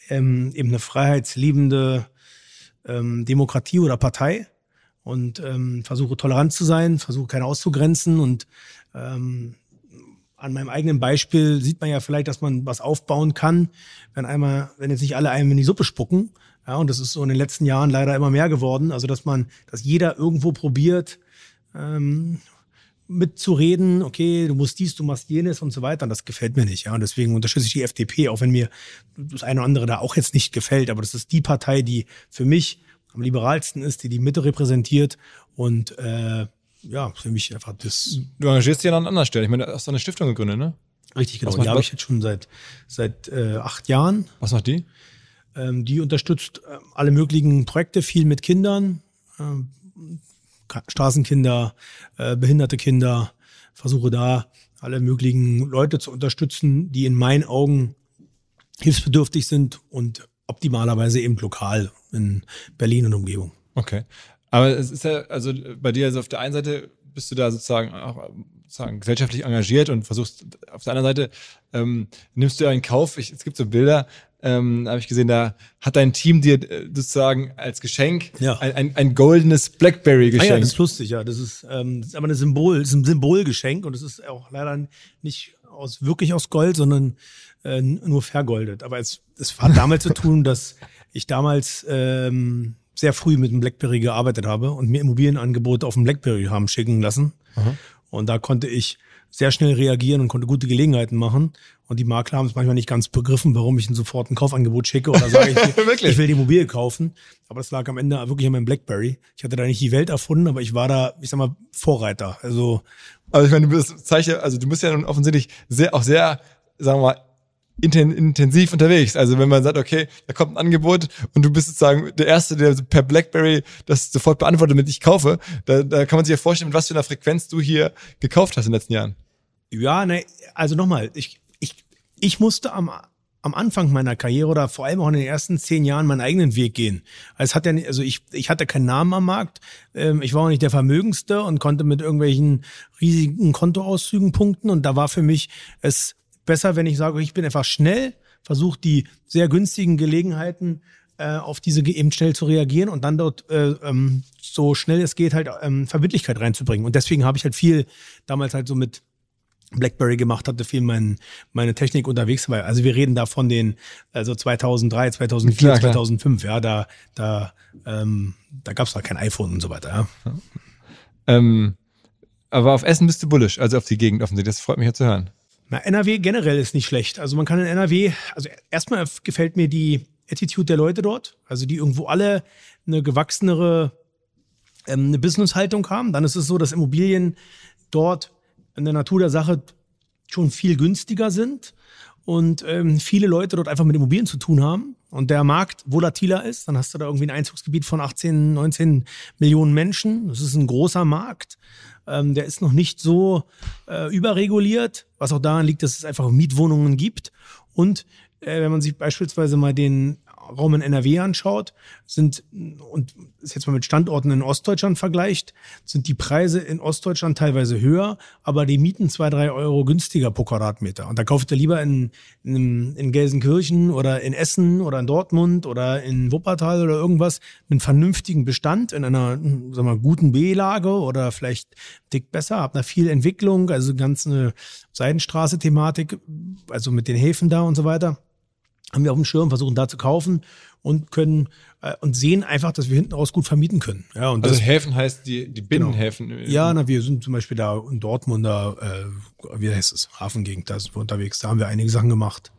ähm, eben eine freiheitsliebende ähm, Demokratie oder Partei und ähm, versuche tolerant zu sein, versuche keine auszugrenzen und ähm, an meinem eigenen Beispiel sieht man ja vielleicht, dass man was aufbauen kann, wenn einmal, wenn jetzt nicht alle einem in die Suppe spucken. Ja, und das ist so in den letzten Jahren leider immer mehr geworden. Also, dass man, dass jeder irgendwo probiert, ähm, mitzureden, okay, du musst dies, du machst jenes und so weiter. Und das gefällt mir nicht. Ja, und deswegen unterstütze ich die FDP, auch wenn mir das eine oder andere da auch jetzt nicht gefällt. Aber das ist die Partei, die für mich am liberalsten ist, die die Mitte repräsentiert und äh, ja, für mich einfach das. Du engagierst dich ja an anderer Stelle. Ich meine, du hast eine Stiftung gegründet, ne? Richtig, genau. Die habe ich jetzt schon seit, seit äh, acht Jahren. Was macht die? Ähm, die unterstützt äh, alle möglichen Projekte, viel mit Kindern, äh, Straßenkinder, behinderte Kinder. Versuche da alle möglichen Leute zu unterstützen, die in meinen Augen hilfsbedürftig sind und optimalerweise eben lokal in Berlin und Umgebung. Okay. Aber es ist ja, also bei dir, also auf der einen Seite bist du da sozusagen auch sozusagen gesellschaftlich engagiert und versuchst, auf der anderen Seite ähm, nimmst du ja in Kauf, ich, es gibt so Bilder, ähm, habe ich gesehen, da hat dein Team dir äh, sozusagen als Geschenk ja. ein, ein, ein goldenes Blackberry geschenkt. Ah ja, das ist lustig, ja. Das ist, ähm, das ist aber ein Symbol, das ist ein Symbolgeschenk und es ist auch leider nicht aus wirklich aus Gold, sondern äh, nur vergoldet. Aber es, es hat damit zu tun, dass ich damals ähm, sehr früh mit dem BlackBerry gearbeitet habe und mir Immobilienangebote auf dem BlackBerry haben schicken lassen. Mhm. Und da konnte ich sehr schnell reagieren und konnte gute Gelegenheiten machen. Und die Makler haben es manchmal nicht ganz begriffen, warum ich ihnen sofort ein Kaufangebot schicke oder sage, ich, ich will die Immobilie kaufen. Aber das lag am Ende wirklich an meinem Blackberry. Ich hatte da nicht die Welt erfunden, aber ich war da, ich sag mal, Vorreiter. Also, also ich meine, du bist Zeichen, also du bist ja nun offensichtlich sehr, auch sehr, sagen wir mal, intensiv unterwegs. Also wenn man sagt, okay, da kommt ein Angebot und du bist sozusagen der Erste, der per Blackberry das sofort beantwortet, damit ich kaufe, da, da kann man sich ja vorstellen, mit was für einer Frequenz du hier gekauft hast in den letzten Jahren. Ja, ne, also nochmal, ich, ich, ich musste am, am Anfang meiner Karriere oder vor allem auch in den ersten zehn Jahren meinen eigenen Weg gehen. Also, es hat ja, also ich, ich hatte keinen Namen am Markt, ähm, ich war auch nicht der Vermögendste und konnte mit irgendwelchen riesigen Kontoauszügen punkten und da war für mich es besser, wenn ich sage, ich bin einfach schnell, versuche die sehr günstigen Gelegenheiten äh, auf diese eben schnell zu reagieren und dann dort äh, ähm, so schnell es geht halt ähm, Verbindlichkeit reinzubringen. Und deswegen habe ich halt viel damals halt so mit BlackBerry gemacht hatte, viel mein, meine Technik unterwegs war. Also wir reden da von den also 2003, 2004, klar, 2005. Klar. Ja, da da ähm, da gab es da kein iPhone und so weiter. Ja. Ähm, aber auf Essen bist du bullisch, also auf die Gegend offensichtlich. Das freut mich ja zu hören. Na, NRW generell ist nicht schlecht. Also man kann in NRW, also erstmal gefällt mir die Attitude der Leute dort, also die irgendwo alle eine gewachsenere ähm, eine Businesshaltung haben. Dann ist es so, dass Immobilien dort in der Natur der Sache schon viel günstiger sind und ähm, viele Leute dort einfach mit Immobilien zu tun haben und der Markt volatiler ist, dann hast du da irgendwie ein Einzugsgebiet von 18, 19 Millionen Menschen. Das ist ein großer Markt. Ähm, der ist noch nicht so äh, überreguliert, was auch daran liegt, dass es einfach Mietwohnungen gibt. Und äh, wenn man sich beispielsweise mal den Raum in NRW anschaut, sind, und jetzt mal mit Standorten in Ostdeutschland vergleicht, sind die Preise in Ostdeutschland teilweise höher, aber die Mieten zwei, drei Euro günstiger pro Quadratmeter. Und da kauft er lieber in, in, in Gelsenkirchen oder in Essen oder in Dortmund oder in Wuppertal oder irgendwas einen vernünftigen Bestand in einer, sagen wir mal, guten B-Lage oder vielleicht dick besser, hat da viel Entwicklung, also ganze Seidenstraße-Thematik, also mit den Häfen da und so weiter haben wir auf dem Schirm, versuchen da zu kaufen und können äh, und sehen einfach, dass wir hinten raus gut vermieten können. Ja, und Also das, Häfen heißt die, die Binnenhäfen. ja, na, wir sind zum Beispiel da in Dortmund, da, äh, wie heißt es, Hafengegend, da sind wir unterwegs, da haben wir einige Sachen gemacht.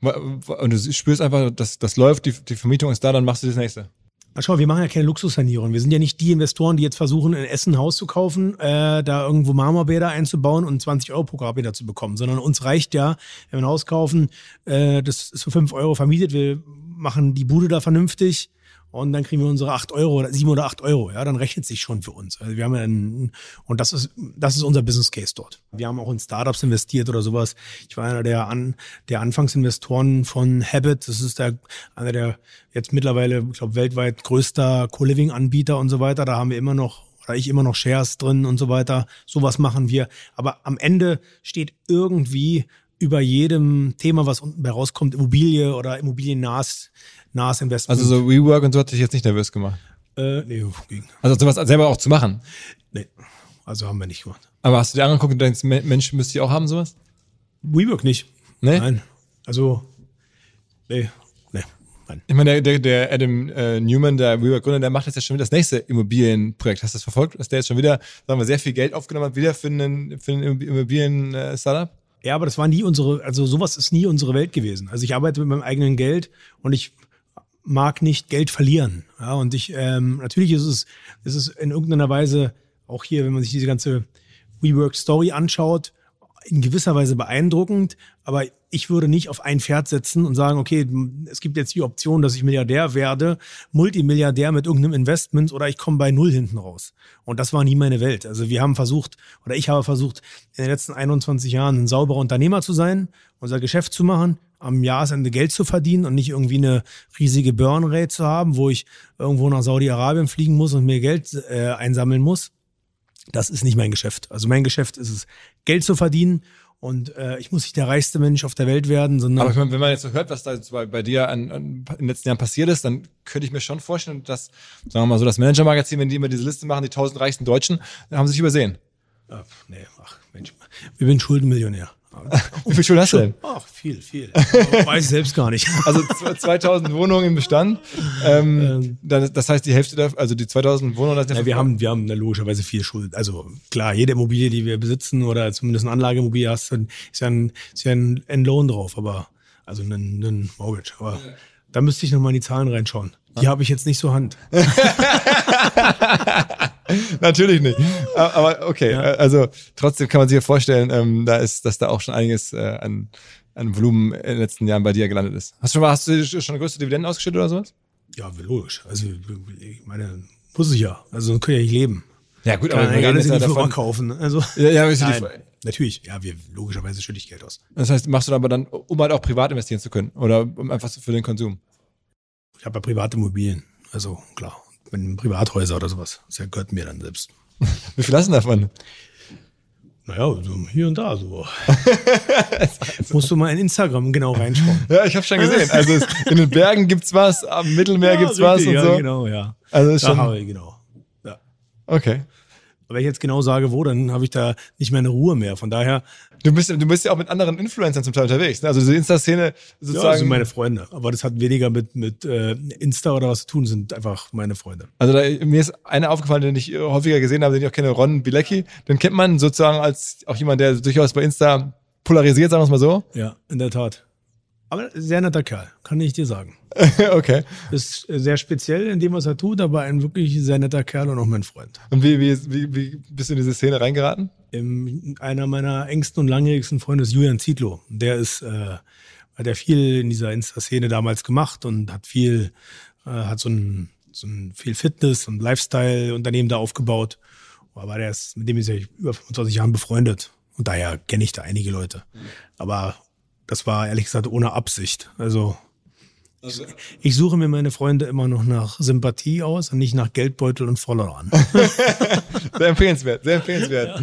Und du spürst einfach, dass das läuft, die, die Vermietung ist da, dann machst du das nächste. Schau, wir machen ja keine Luxussanierung. Wir sind ja nicht die Investoren, die jetzt versuchen, in Essen ein Haus zu kaufen, äh, da irgendwo Marmorbäder einzubauen und 20 Euro pro Quadratmeter zu bekommen, sondern uns reicht ja, wenn wir ein Haus kaufen, äh, das ist für 5 Euro vermietet, wir machen die Bude da vernünftig und dann kriegen wir unsere 8 Euro oder 7 oder 8 Euro. Ja, dann rechnet sich schon für uns. Also wir haben einen, und das ist, das ist unser Business Case dort. Wir haben auch in Startups investiert oder sowas. Ich war einer der, an, der Anfangsinvestoren von Habit. Das ist der, einer der jetzt mittlerweile, ich glaube, weltweit größter Co-Living-Anbieter und so weiter. Da haben wir immer noch oder ich immer noch Shares drin und so weiter. Sowas machen wir. Aber am Ende steht irgendwie über jedem Thema, was unten bei rauskommt, Immobilie oder Immobiliennahes nahes Investment. Also so WeWork und so hat dich jetzt nicht nervös gemacht. äh, nee, ging. Also sowas selber auch zu machen. nee, also haben wir nicht gemacht. Aber hast du dir angeguckt und denkst, Me- Mensch, müsste ich auch haben sowas? WeWork nicht. Nee? Nein. Also, nee, nein. Ich meine, der, der, der Adam äh, Newman, der WeWork-Gründer, der macht jetzt ja schon wieder das nächste Immobilienprojekt. Hast du das verfolgt? Dass der jetzt schon wieder, sagen wir, sehr viel Geld aufgenommen hat, wieder für einen, für einen Immobilien-Startup? Ja, aber das war nie unsere, also sowas ist nie unsere Welt gewesen. Also ich arbeite mit meinem eigenen Geld und ich mag nicht Geld verlieren. Ja, und ich, ähm, natürlich ist es, ist es in irgendeiner Weise auch hier, wenn man sich diese ganze WeWork-Story anschaut, in gewisser Weise beeindruckend, aber ich würde nicht auf ein Pferd setzen und sagen, okay, es gibt jetzt die Option, dass ich Milliardär werde, Multimilliardär mit irgendeinem Investment oder ich komme bei Null hinten raus. Und das war nie meine Welt. Also wir haben versucht, oder ich habe versucht, in den letzten 21 Jahren ein sauberer Unternehmer zu sein, unser Geschäft zu machen, am Jahresende Geld zu verdienen und nicht irgendwie eine riesige Burn-Rate zu haben, wo ich irgendwo nach Saudi-Arabien fliegen muss und mir Geld äh, einsammeln muss. Das ist nicht mein Geschäft. Also mein Geschäft ist es, Geld zu verdienen und äh, ich muss nicht der reichste Mensch auf der Welt werden, sondern Aber meine, wenn man jetzt so hört, was da jetzt bei, bei dir an, an, in den letzten Jahren passiert ist, dann könnte ich mir schon vorstellen, dass, sagen wir mal so, das Manager-Magazin, wenn die immer diese Liste machen, die tausend reichsten Deutschen, dann haben sie sich übersehen. Ach, nee, ach Mensch, ich bin Schuldenmillionär. Wie viel Schulden hast du denn? Ach, viel, viel. Weiß ich selbst gar nicht. Also 2000 Wohnungen im Bestand. Ähm, dann, das heißt, die Hälfte, der, also die 2000 Wohnungen, das ist Ja, wir haben, wir haben logischerweise viel Schuld. Also klar, jede Immobilie, die wir besitzen oder zumindest eine Anlageimmobilie hast, dann ist ja ein, ist ja ein, ein Loan drauf, aber also ein, ein Mortgage. Aber da müsste ich nochmal in die Zahlen reinschauen. Die habe ich jetzt nicht zur Hand. Natürlich nicht. Aber okay, äh, also trotzdem kann man sich ja vorstellen, ähm, da ist, dass da auch schon einiges äh, an, an Volumen in den letzten Jahren bei dir gelandet ist. Hast du schon, mal- hast du schon größte Dividenden ausgeschüttet oder sowas? Ja, logisch. Also ich meine, muss ich ja. Also sonst können ja nicht leben. Ja gut, Kann aber ja wir nicht reden jetzt ja davon. kaufen. Also Ja, ja, die Nein, natürlich. Ja, wir logischerweise schütte ich Geld aus. Das heißt, machst du dann aber dann, um halt auch privat investieren zu können oder um einfach für den Konsum? Ich habe ja private Immobilien. Also klar, wenn Privathäuser oder sowas. Das gehört mir dann selbst. Wie viel hast du davon? Naja, so hier und da so. Musst du mal in Instagram genau reinschauen. Ja, ich habe schon gesehen. Also es, in den Bergen gibt's was, am Mittelmeer gibt's was richtig, und ja, so. genau, ja. Also ist Da schon habe ich, genau. Ja. okay. Aber wenn ich jetzt genau sage, wo, dann habe ich da nicht mehr eine Ruhe mehr. Von daher, Du bist, du bist ja auch mit anderen Influencern zum Teil unterwegs. Ne? Also diese Insta-Szene ja, das sozusagen. sind meine Freunde. Aber das hat weniger mit, mit äh, Insta oder was zu tun, sind einfach meine Freunde. Also da, mir ist einer aufgefallen, den ich äh, häufiger gesehen habe, den ich auch kenne, Ron Bilecki. Den kennt man sozusagen als auch jemand, der durchaus bei Insta polarisiert, sagen wir es mal so. Ja, in der Tat. Aber sehr netter Kerl, kann ich dir sagen. okay. Ist sehr speziell in dem, was er tut, aber ein wirklich sehr netter Kerl und auch mein Freund. Und wie, wie, wie, wie bist du in diese Szene reingeraten? Ähm, einer meiner engsten und langjährigsten Freunde ist Julian Zietlow. Der ist, äh, hat ja viel in dieser Insta-Szene damals gemacht und hat viel, äh, hat so ein, so ein viel Fitness und Lifestyle-Unternehmen da aufgebaut. Aber der ist, mit dem ist ja über 25 Jahren befreundet. Und daher kenne ich da einige Leute. Aber das war ehrlich gesagt ohne Absicht. Also Also, ich suche mir meine Freunde immer noch nach Sympathie aus und nicht nach Geldbeutel und Followern. sehr empfehlenswert, sehr empfehlenswert.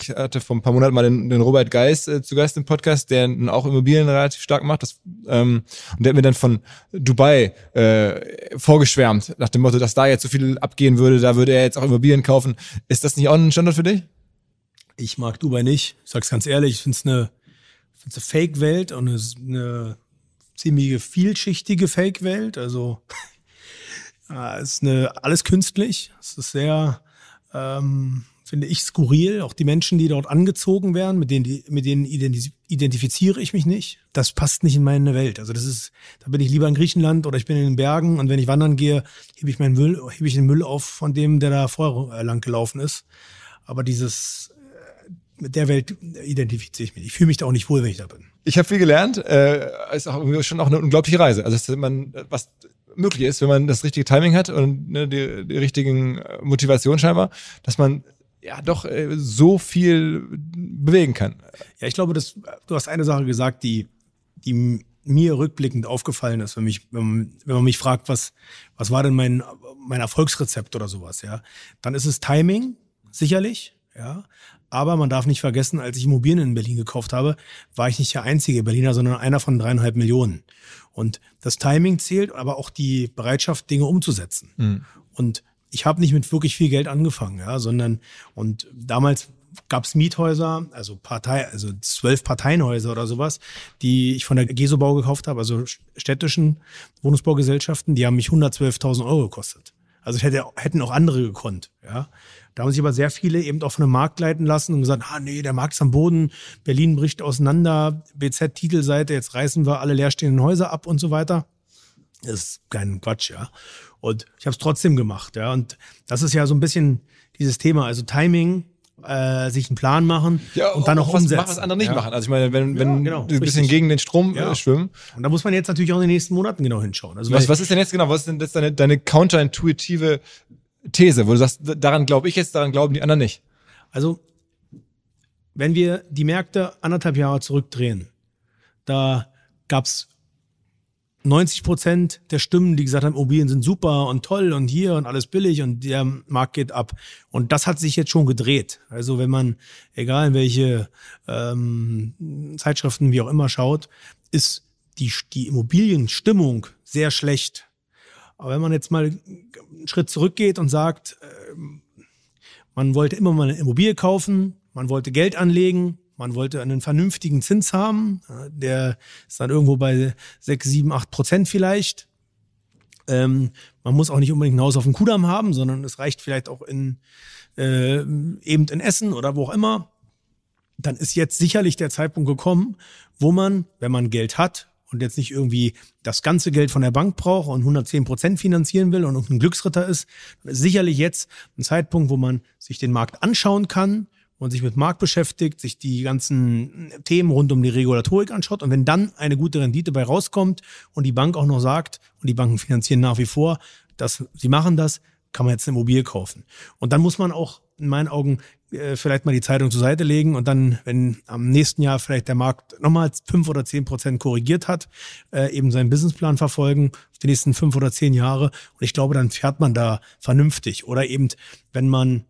Ich hatte vor ein paar Monaten mal den, den Robert Geis äh, zu Gast im Podcast, der auch Immobilien relativ stark macht. Das, ähm, und der hat mir dann von Dubai äh, vorgeschwärmt, nach dem Motto, dass da jetzt so viel abgehen würde, da würde er jetzt auch Immobilien kaufen. Ist das nicht auch ein Standort für dich? Ich mag Dubai nicht. Ich sag's ganz ehrlich, ich finde es eine, find's eine Fake-Welt und eine ziemliche vielschichtige Fake-Welt. Also ja, es ist eine, alles künstlich. Es ist sehr, ähm, finde ich, skurril. Auch die Menschen, die dort angezogen werden, mit denen, die, mit denen identif identifiziere ich mich nicht. Das passt nicht in meine Welt. Also das ist, da bin ich lieber in Griechenland oder ich bin in den Bergen und wenn ich wandern gehe, hebe ich meinen Müll, hebe ich den Müll auf von dem, der da vorher lang gelaufen ist. Aber dieses, äh, mit der Welt identifiziere ich mich. Ich fühle mich da auch nicht wohl, wenn ich da bin. Ich habe viel gelernt. Äh, ist auch schon auch eine unglaubliche Reise. Also dass man was möglich ist, wenn man das richtige Timing hat und ne, die, die richtigen äh, Motivation scheinbar, dass man ja doch äh, so viel bewegen kann. Ja, ich glaube, dass, du hast eine Sache gesagt, die, die mir rückblickend aufgefallen ist, wenn, mich, wenn, man, wenn man mich fragt, was, was war denn mein, mein Erfolgsrezept oder sowas, ja, dann ist es Timing, sicherlich, ja. Aber man darf nicht vergessen, als ich Immobilien in Berlin gekauft habe, war ich nicht der einzige Berliner, sondern einer von dreieinhalb Millionen. Und das Timing zählt, aber auch die Bereitschaft, Dinge umzusetzen. Mhm. Und ich habe nicht mit wirklich viel Geld angefangen, ja, sondern und damals gab es Miethäuser, also Partei, also zwölf Parteienhäuser oder sowas, die ich von der Gesobau gekauft habe, also städtischen Wohnungsbaugesellschaften, die haben mich 112.000 Euro gekostet. Also ich hätte, hätten auch andere gekonnt, ja. Da haben sich aber sehr viele eben von dem Markt leiten lassen und gesagt, ah nee, der Markt ist am Boden, Berlin bricht auseinander, BZ-Titelseite, jetzt reißen wir alle leerstehenden Häuser ab und so weiter. Das ist kein Quatsch, ja. Und ich habe es trotzdem gemacht, ja. Und das ist ja so ein bisschen dieses Thema, also Timing, äh, sich einen Plan machen und dann auch, was umsetzen. machen, was andere nicht ja. machen. Also ich meine, wenn, wenn genau, die ein bisschen richtig. gegen den Strom Ja. äh, schwimmen. Und da muss man jetzt natürlich auch in den nächsten Monaten genau hinschauen. Also Was, was ist denn jetzt genau, was ist denn jetzt deine, deine counterintuitive These, wo du sagst, daran glaube ich jetzt, daran glauben die anderen nicht? Also, wenn wir die Märkte anderthalb Jahre zurückdrehen, da gab's 90 Prozent der Stimmen, die gesagt haben, Immobilien sind super und toll und hier und alles billig und der Markt geht ab. Und das hat sich jetzt schon gedreht. Also wenn man, egal in welche ähm, Zeitschriften wie auch immer schaut, ist die, die Immobilienstimmung sehr schlecht. Aber wenn man jetzt mal einen Schritt zurückgeht und sagt, man wollte immer mal eine Immobilie kaufen, man wollte Geld anlegen, man wollte einen vernünftigen Zins haben, der ist dann irgendwo bei sechs, sieben, acht Prozent vielleicht. Ähm, man muss auch nicht unbedingt ein Haus auf dem Kudamm haben, sondern es reicht vielleicht auch in äh, eben in Essen oder wo auch immer. Dann ist jetzt sicherlich der Zeitpunkt gekommen, wo man, wenn man Geld hat und jetzt nicht irgendwie das ganze Geld von der Bank braucht und 110 Prozent finanzieren will und ein Glücksritter ist, ist sicherlich jetzt ein Zeitpunkt, wo man sich den Markt anschauen kann und sich mit Markt beschäftigt, sich die ganzen Themen rund um die Regulatorik anschaut und wenn dann eine gute Rendite bei rauskommt und die Bank auch noch sagt, und die Banken finanzieren nach wie vor, dass sie machen das, kann man jetzt eine Immobilie kaufen. Und dann muss man auch in meinen Augen äh, vielleicht mal die Zeitung zur Seite legen und dann, wenn am nächsten Jahr vielleicht der Markt nochmal fünf oder zehn Prozent korrigiert hat, äh, eben seinen Businessplan verfolgen für die nächsten fünf oder zehn Jahre. Und ich glaube, dann fährt man da vernünftig. Oder eben, wenn man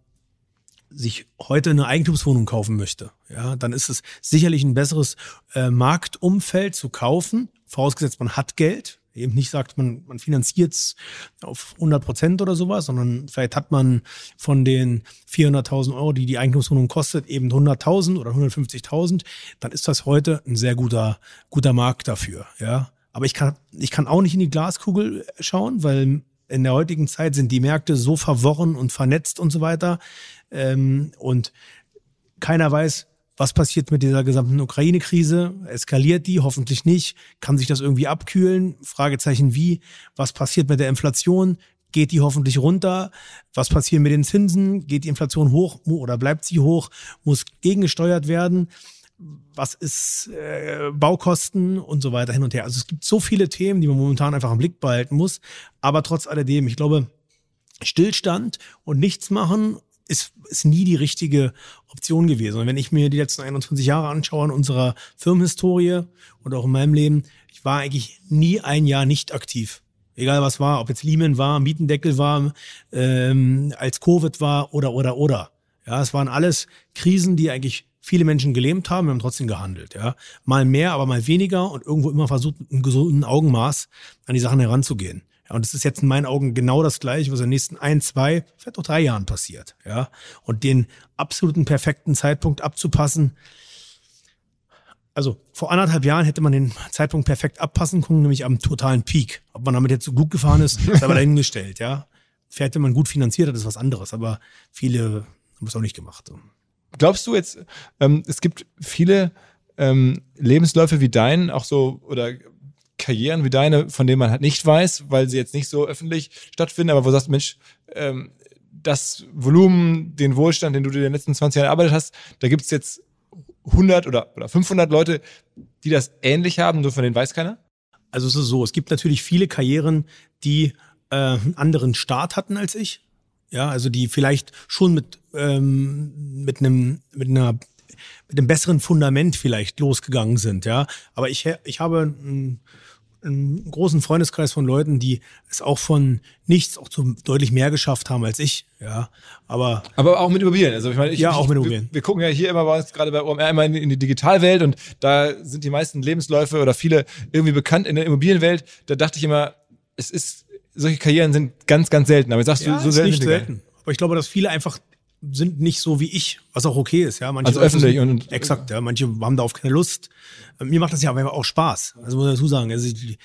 sich heute eine Eigentumswohnung kaufen möchte, ja, dann ist es sicherlich ein besseres äh, Marktumfeld zu kaufen, vorausgesetzt man hat Geld, eben nicht sagt, man, man finanziert es auf 100 Prozent oder sowas, sondern vielleicht hat man von den 400.000 Euro, die die Eigentumswohnung kostet, eben 100.000 oder 150.000, dann ist das heute ein sehr guter, guter Markt dafür, ja. Aber ich kann, ich kann auch nicht in die Glaskugel schauen, weil in der heutigen Zeit sind die Märkte so verworren und vernetzt und so weiter. Ähm, und keiner weiß, was passiert mit dieser gesamten Ukraine-Krise? Eskaliert die? Hoffentlich nicht. Kann sich das irgendwie abkühlen? Fragezeichen wie? Was passiert mit der Inflation? Geht die hoffentlich runter? Was passiert mit den Zinsen? Geht die Inflation hoch oder bleibt sie hoch? Muss gegengesteuert werden? Was ist äh, Baukosten und so weiter hin und her? Also es gibt so viele Themen, die man momentan einfach im Blick behalten muss. Aber trotz alledem, ich glaube, Stillstand und nichts machen ist, ist nie die richtige Option gewesen. Und wenn ich mir die letzten 21 Jahre anschaue in unserer Firmenhistorie und auch in meinem Leben, ich war eigentlich nie ein Jahr nicht aktiv. Egal was war, ob jetzt Lehman war, Mietendeckel war, ähm, als Covid war oder oder oder. Ja, es waren alles Krisen, die eigentlich viele Menschen gelähmt haben, wir haben trotzdem gehandelt. Ja, mal mehr, aber mal weniger und irgendwo immer versucht, mit einem gesunden Augenmaß an die Sachen heranzugehen. Und es ist jetzt in meinen Augen genau das Gleiche, was in den nächsten ein, zwei, vielleicht auch drei Jahren passiert. Ja, und den absoluten perfekten Zeitpunkt abzupassen. Also vor anderthalb Jahren hätte man den Zeitpunkt perfekt abpassen können, nämlich am totalen Peak. Ob man damit jetzt so gut gefahren ist, ist aber dahingestellt. Ja, fährt, wenn man gut finanziert hat, ist was anderes. Aber viele haben es auch nicht gemacht. Glaubst du jetzt, ähm, es gibt viele ähm, Lebensläufe wie deinen, auch so oder Karrieren wie deine, von denen man halt nicht weiß, weil sie jetzt nicht so öffentlich stattfinden, aber wo du sagst, Mensch, ähm, das Volumen, den Wohlstand, den du dir in den letzten 20 Jahren erarbeitet hast, da gibt's jetzt 100 oder, oder 500 Leute, die das ähnlich haben, nur von denen weiß keiner? Also es ist so, es gibt natürlich viele Karrieren, die äh, einen anderen Start hatten als ich. Ja, also die vielleicht schon mit, ähm, mit einem, mit einer mit einem besseren Fundament vielleicht losgegangen sind, ja. Aber ich, ich habe einen, einen großen Freundeskreis von Leuten, die es auch von nichts auch zu deutlich mehr geschafft haben als ich, ja. Aber aber auch mit Immobilien. Also ich meine, ich, ja auch mit Immobilien. Wir, wir, gucken ja hier immer bei uns gerade bei OMR immer in, in die Digitalwelt und da sind die meisten Lebensläufe oder viele irgendwie bekannt in der Immobilienwelt. Da dachte ich immer, es ist solche Karrieren sind ganz ganz selten. Aber sagst ja, du so selten? Nicht selten. Aber ich glaube, dass viele einfach sind nicht so wie ich, was auch okay ist, ja. Manche also öffentlich sind, und exakt, ja. Manche haben da auf keine Lust. Mir macht das ja aber auch Spaß. Also muss ich dazu sagen, also ich,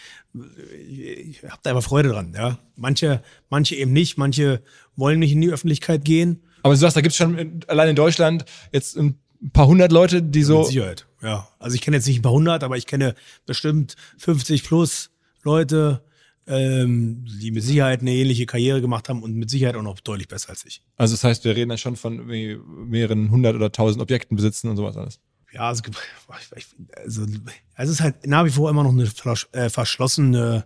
ich habe da einfach Freude dran, ja. Manche, manche eben nicht, manche wollen nicht in die Öffentlichkeit gehen. Aber du sagst, da gibt's schon allein in Deutschland jetzt ein paar hundert Leute, die so. Mit Sicherheit, ja. Also ich kenne jetzt nicht ein paar hundert, aber ich kenne bestimmt 50 plus Leute, ähm, die mit Sicherheit eine ähnliche Karriere gemacht haben und mit Sicherheit auch noch deutlich besser als ich. Also das heißt, wir reden dann schon von mehreren hundert oder tausend Objekten besitzen und sowas alles. Ja, es, also, es ist halt nach wie vor immer noch eine äh, verschlossene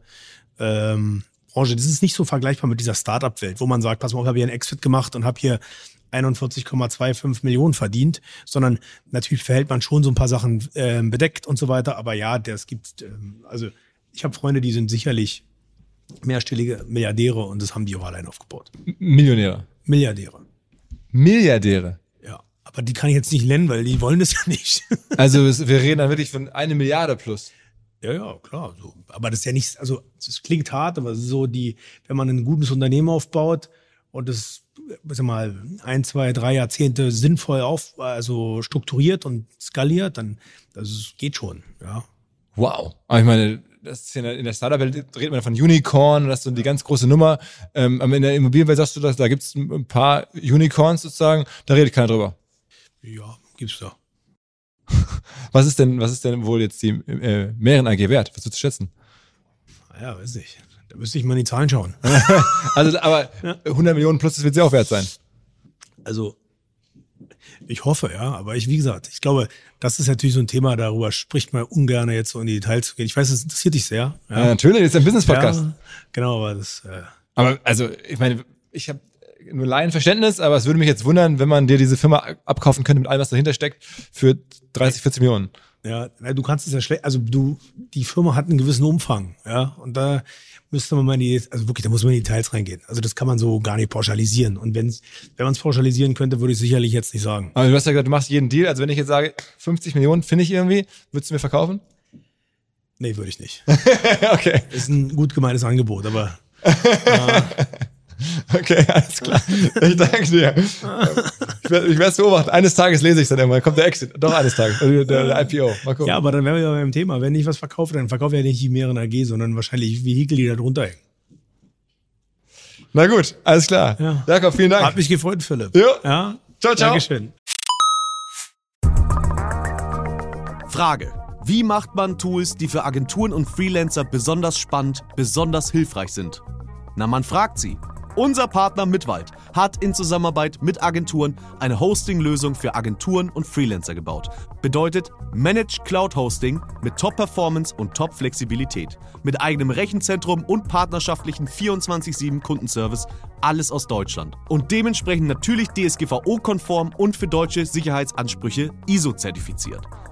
ähm, Branche. Das ist nicht so vergleichbar mit dieser Startup-Welt, wo man sagt, pass mal, ich habe hier einen Exit gemacht und habe hier 41,25 Millionen verdient, sondern natürlich verhält man schon so ein paar Sachen äh, bedeckt und so weiter. Aber ja, das gibt, ähm, also ich habe Freunde, die sind sicherlich mehrstellige Milliardäre und das haben die auch allein aufgebaut. Millionäre. Milliardäre. Milliardäre. Ja, aber die kann ich jetzt nicht nennen, weil die wollen das ja nicht. also wir reden dann wirklich von eine Milliarde plus. Ja, ja, klar. So. Aber das ist ja nicht, also es klingt hart, aber so die, wenn man ein gutes Unternehmen aufbaut und es, sag mal, ein, zwei, drei Jahrzehnte sinnvoll auf, also strukturiert und skaliert, dann das geht schon, ja. Wow. Aber ich meine, das ist in der, in der Startup-Welt redet man von Unicorn, das ist so die ganz große Nummer. Ähm, aber in der Immobilienwelt sagst du, dass da gibt es ein paar Unicorns sozusagen, da redet keiner drüber. Ja, gibt's da. Was ist denn, was ist denn wohl jetzt die äh, Mehren AG wert? Was würdest du schätzen? Ja, weiß nicht. Da müsste ich mal in die Zahlen schauen. Also, aber 100 Millionen plus, das wird sie auch wert sein. Also, ich hoffe, ja. Aber ich, wie gesagt, ich glaube, das ist natürlich so ein Thema, darüber spricht man ungern jetzt so in die Details zu gehen. Ich weiß, es interessiert dich sehr. Ja, natürlich, das ist ein Business-Podcast. Ja, genau, aber das, äh, Aber also, ich meine, ich habe nur Laienverständnis, aber es würde mich jetzt wundern, wenn man dir diese Firma abkaufen könnte mit allem, was dahinter steckt, für 30, 40 Millionen. Ja, du kannst es ja schlecht, also du, die Firma hat einen gewissen Umfang, ja, und da müsste man mal in die, also wirklich, da muss man in die Details reingehen. Also das kann man so gar nicht pauschalisieren. Und wenn's, wenn man es pauschalisieren könnte, würde ich sicherlich jetzt nicht sagen. Aber du hast ja gesagt, du machst jeden Deal. Also wenn ich jetzt sage, 50 Millionen finde ich irgendwie, würdest du mir verkaufen? Nee, würde ich nicht. okay, Ist ein gut gemeintes Angebot, aber okay, alles klar. Ich danke dir. Ich werde ich werde es beobachten. Eines Tages lese ich es dann irgendwann. Kommt der Exit. Doch, eines Tages. Der, der, der IPO. Mal gucken. ja, aber dann wären wir ja beim Thema. Wenn ich was verkaufe, dann verkaufe ich ja nicht die mehreren AG, sondern wahrscheinlich Vehikel, die da drunter hängen. Na gut, alles klar. Ja. Jakob, vielen Dank. Hat mich gefreut, Philipp. Jo. Ja. Ciao, ciao. Dankeschön. Frage. Wie macht man Tools, die für Agenturen und Freelancer besonders spannend, besonders hilfreich sind? Na, man fragt sie. Unser Partner Mitwald hat in Zusammenarbeit mit Agenturen eine Hosting-Lösung für Agenturen und Freelancer gebaut. Bedeutet Managed Cloud Hosting mit Top-Performance und Top-Flexibilität. Mit eigenem Rechenzentrum und partnerschaftlichen 24-7 Kundenservice. Alles aus Deutschland. Und dementsprechend natürlich DSGVO-konform und für deutsche Sicherheitsansprüche ISO-zertifiziert.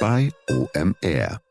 bei OMR.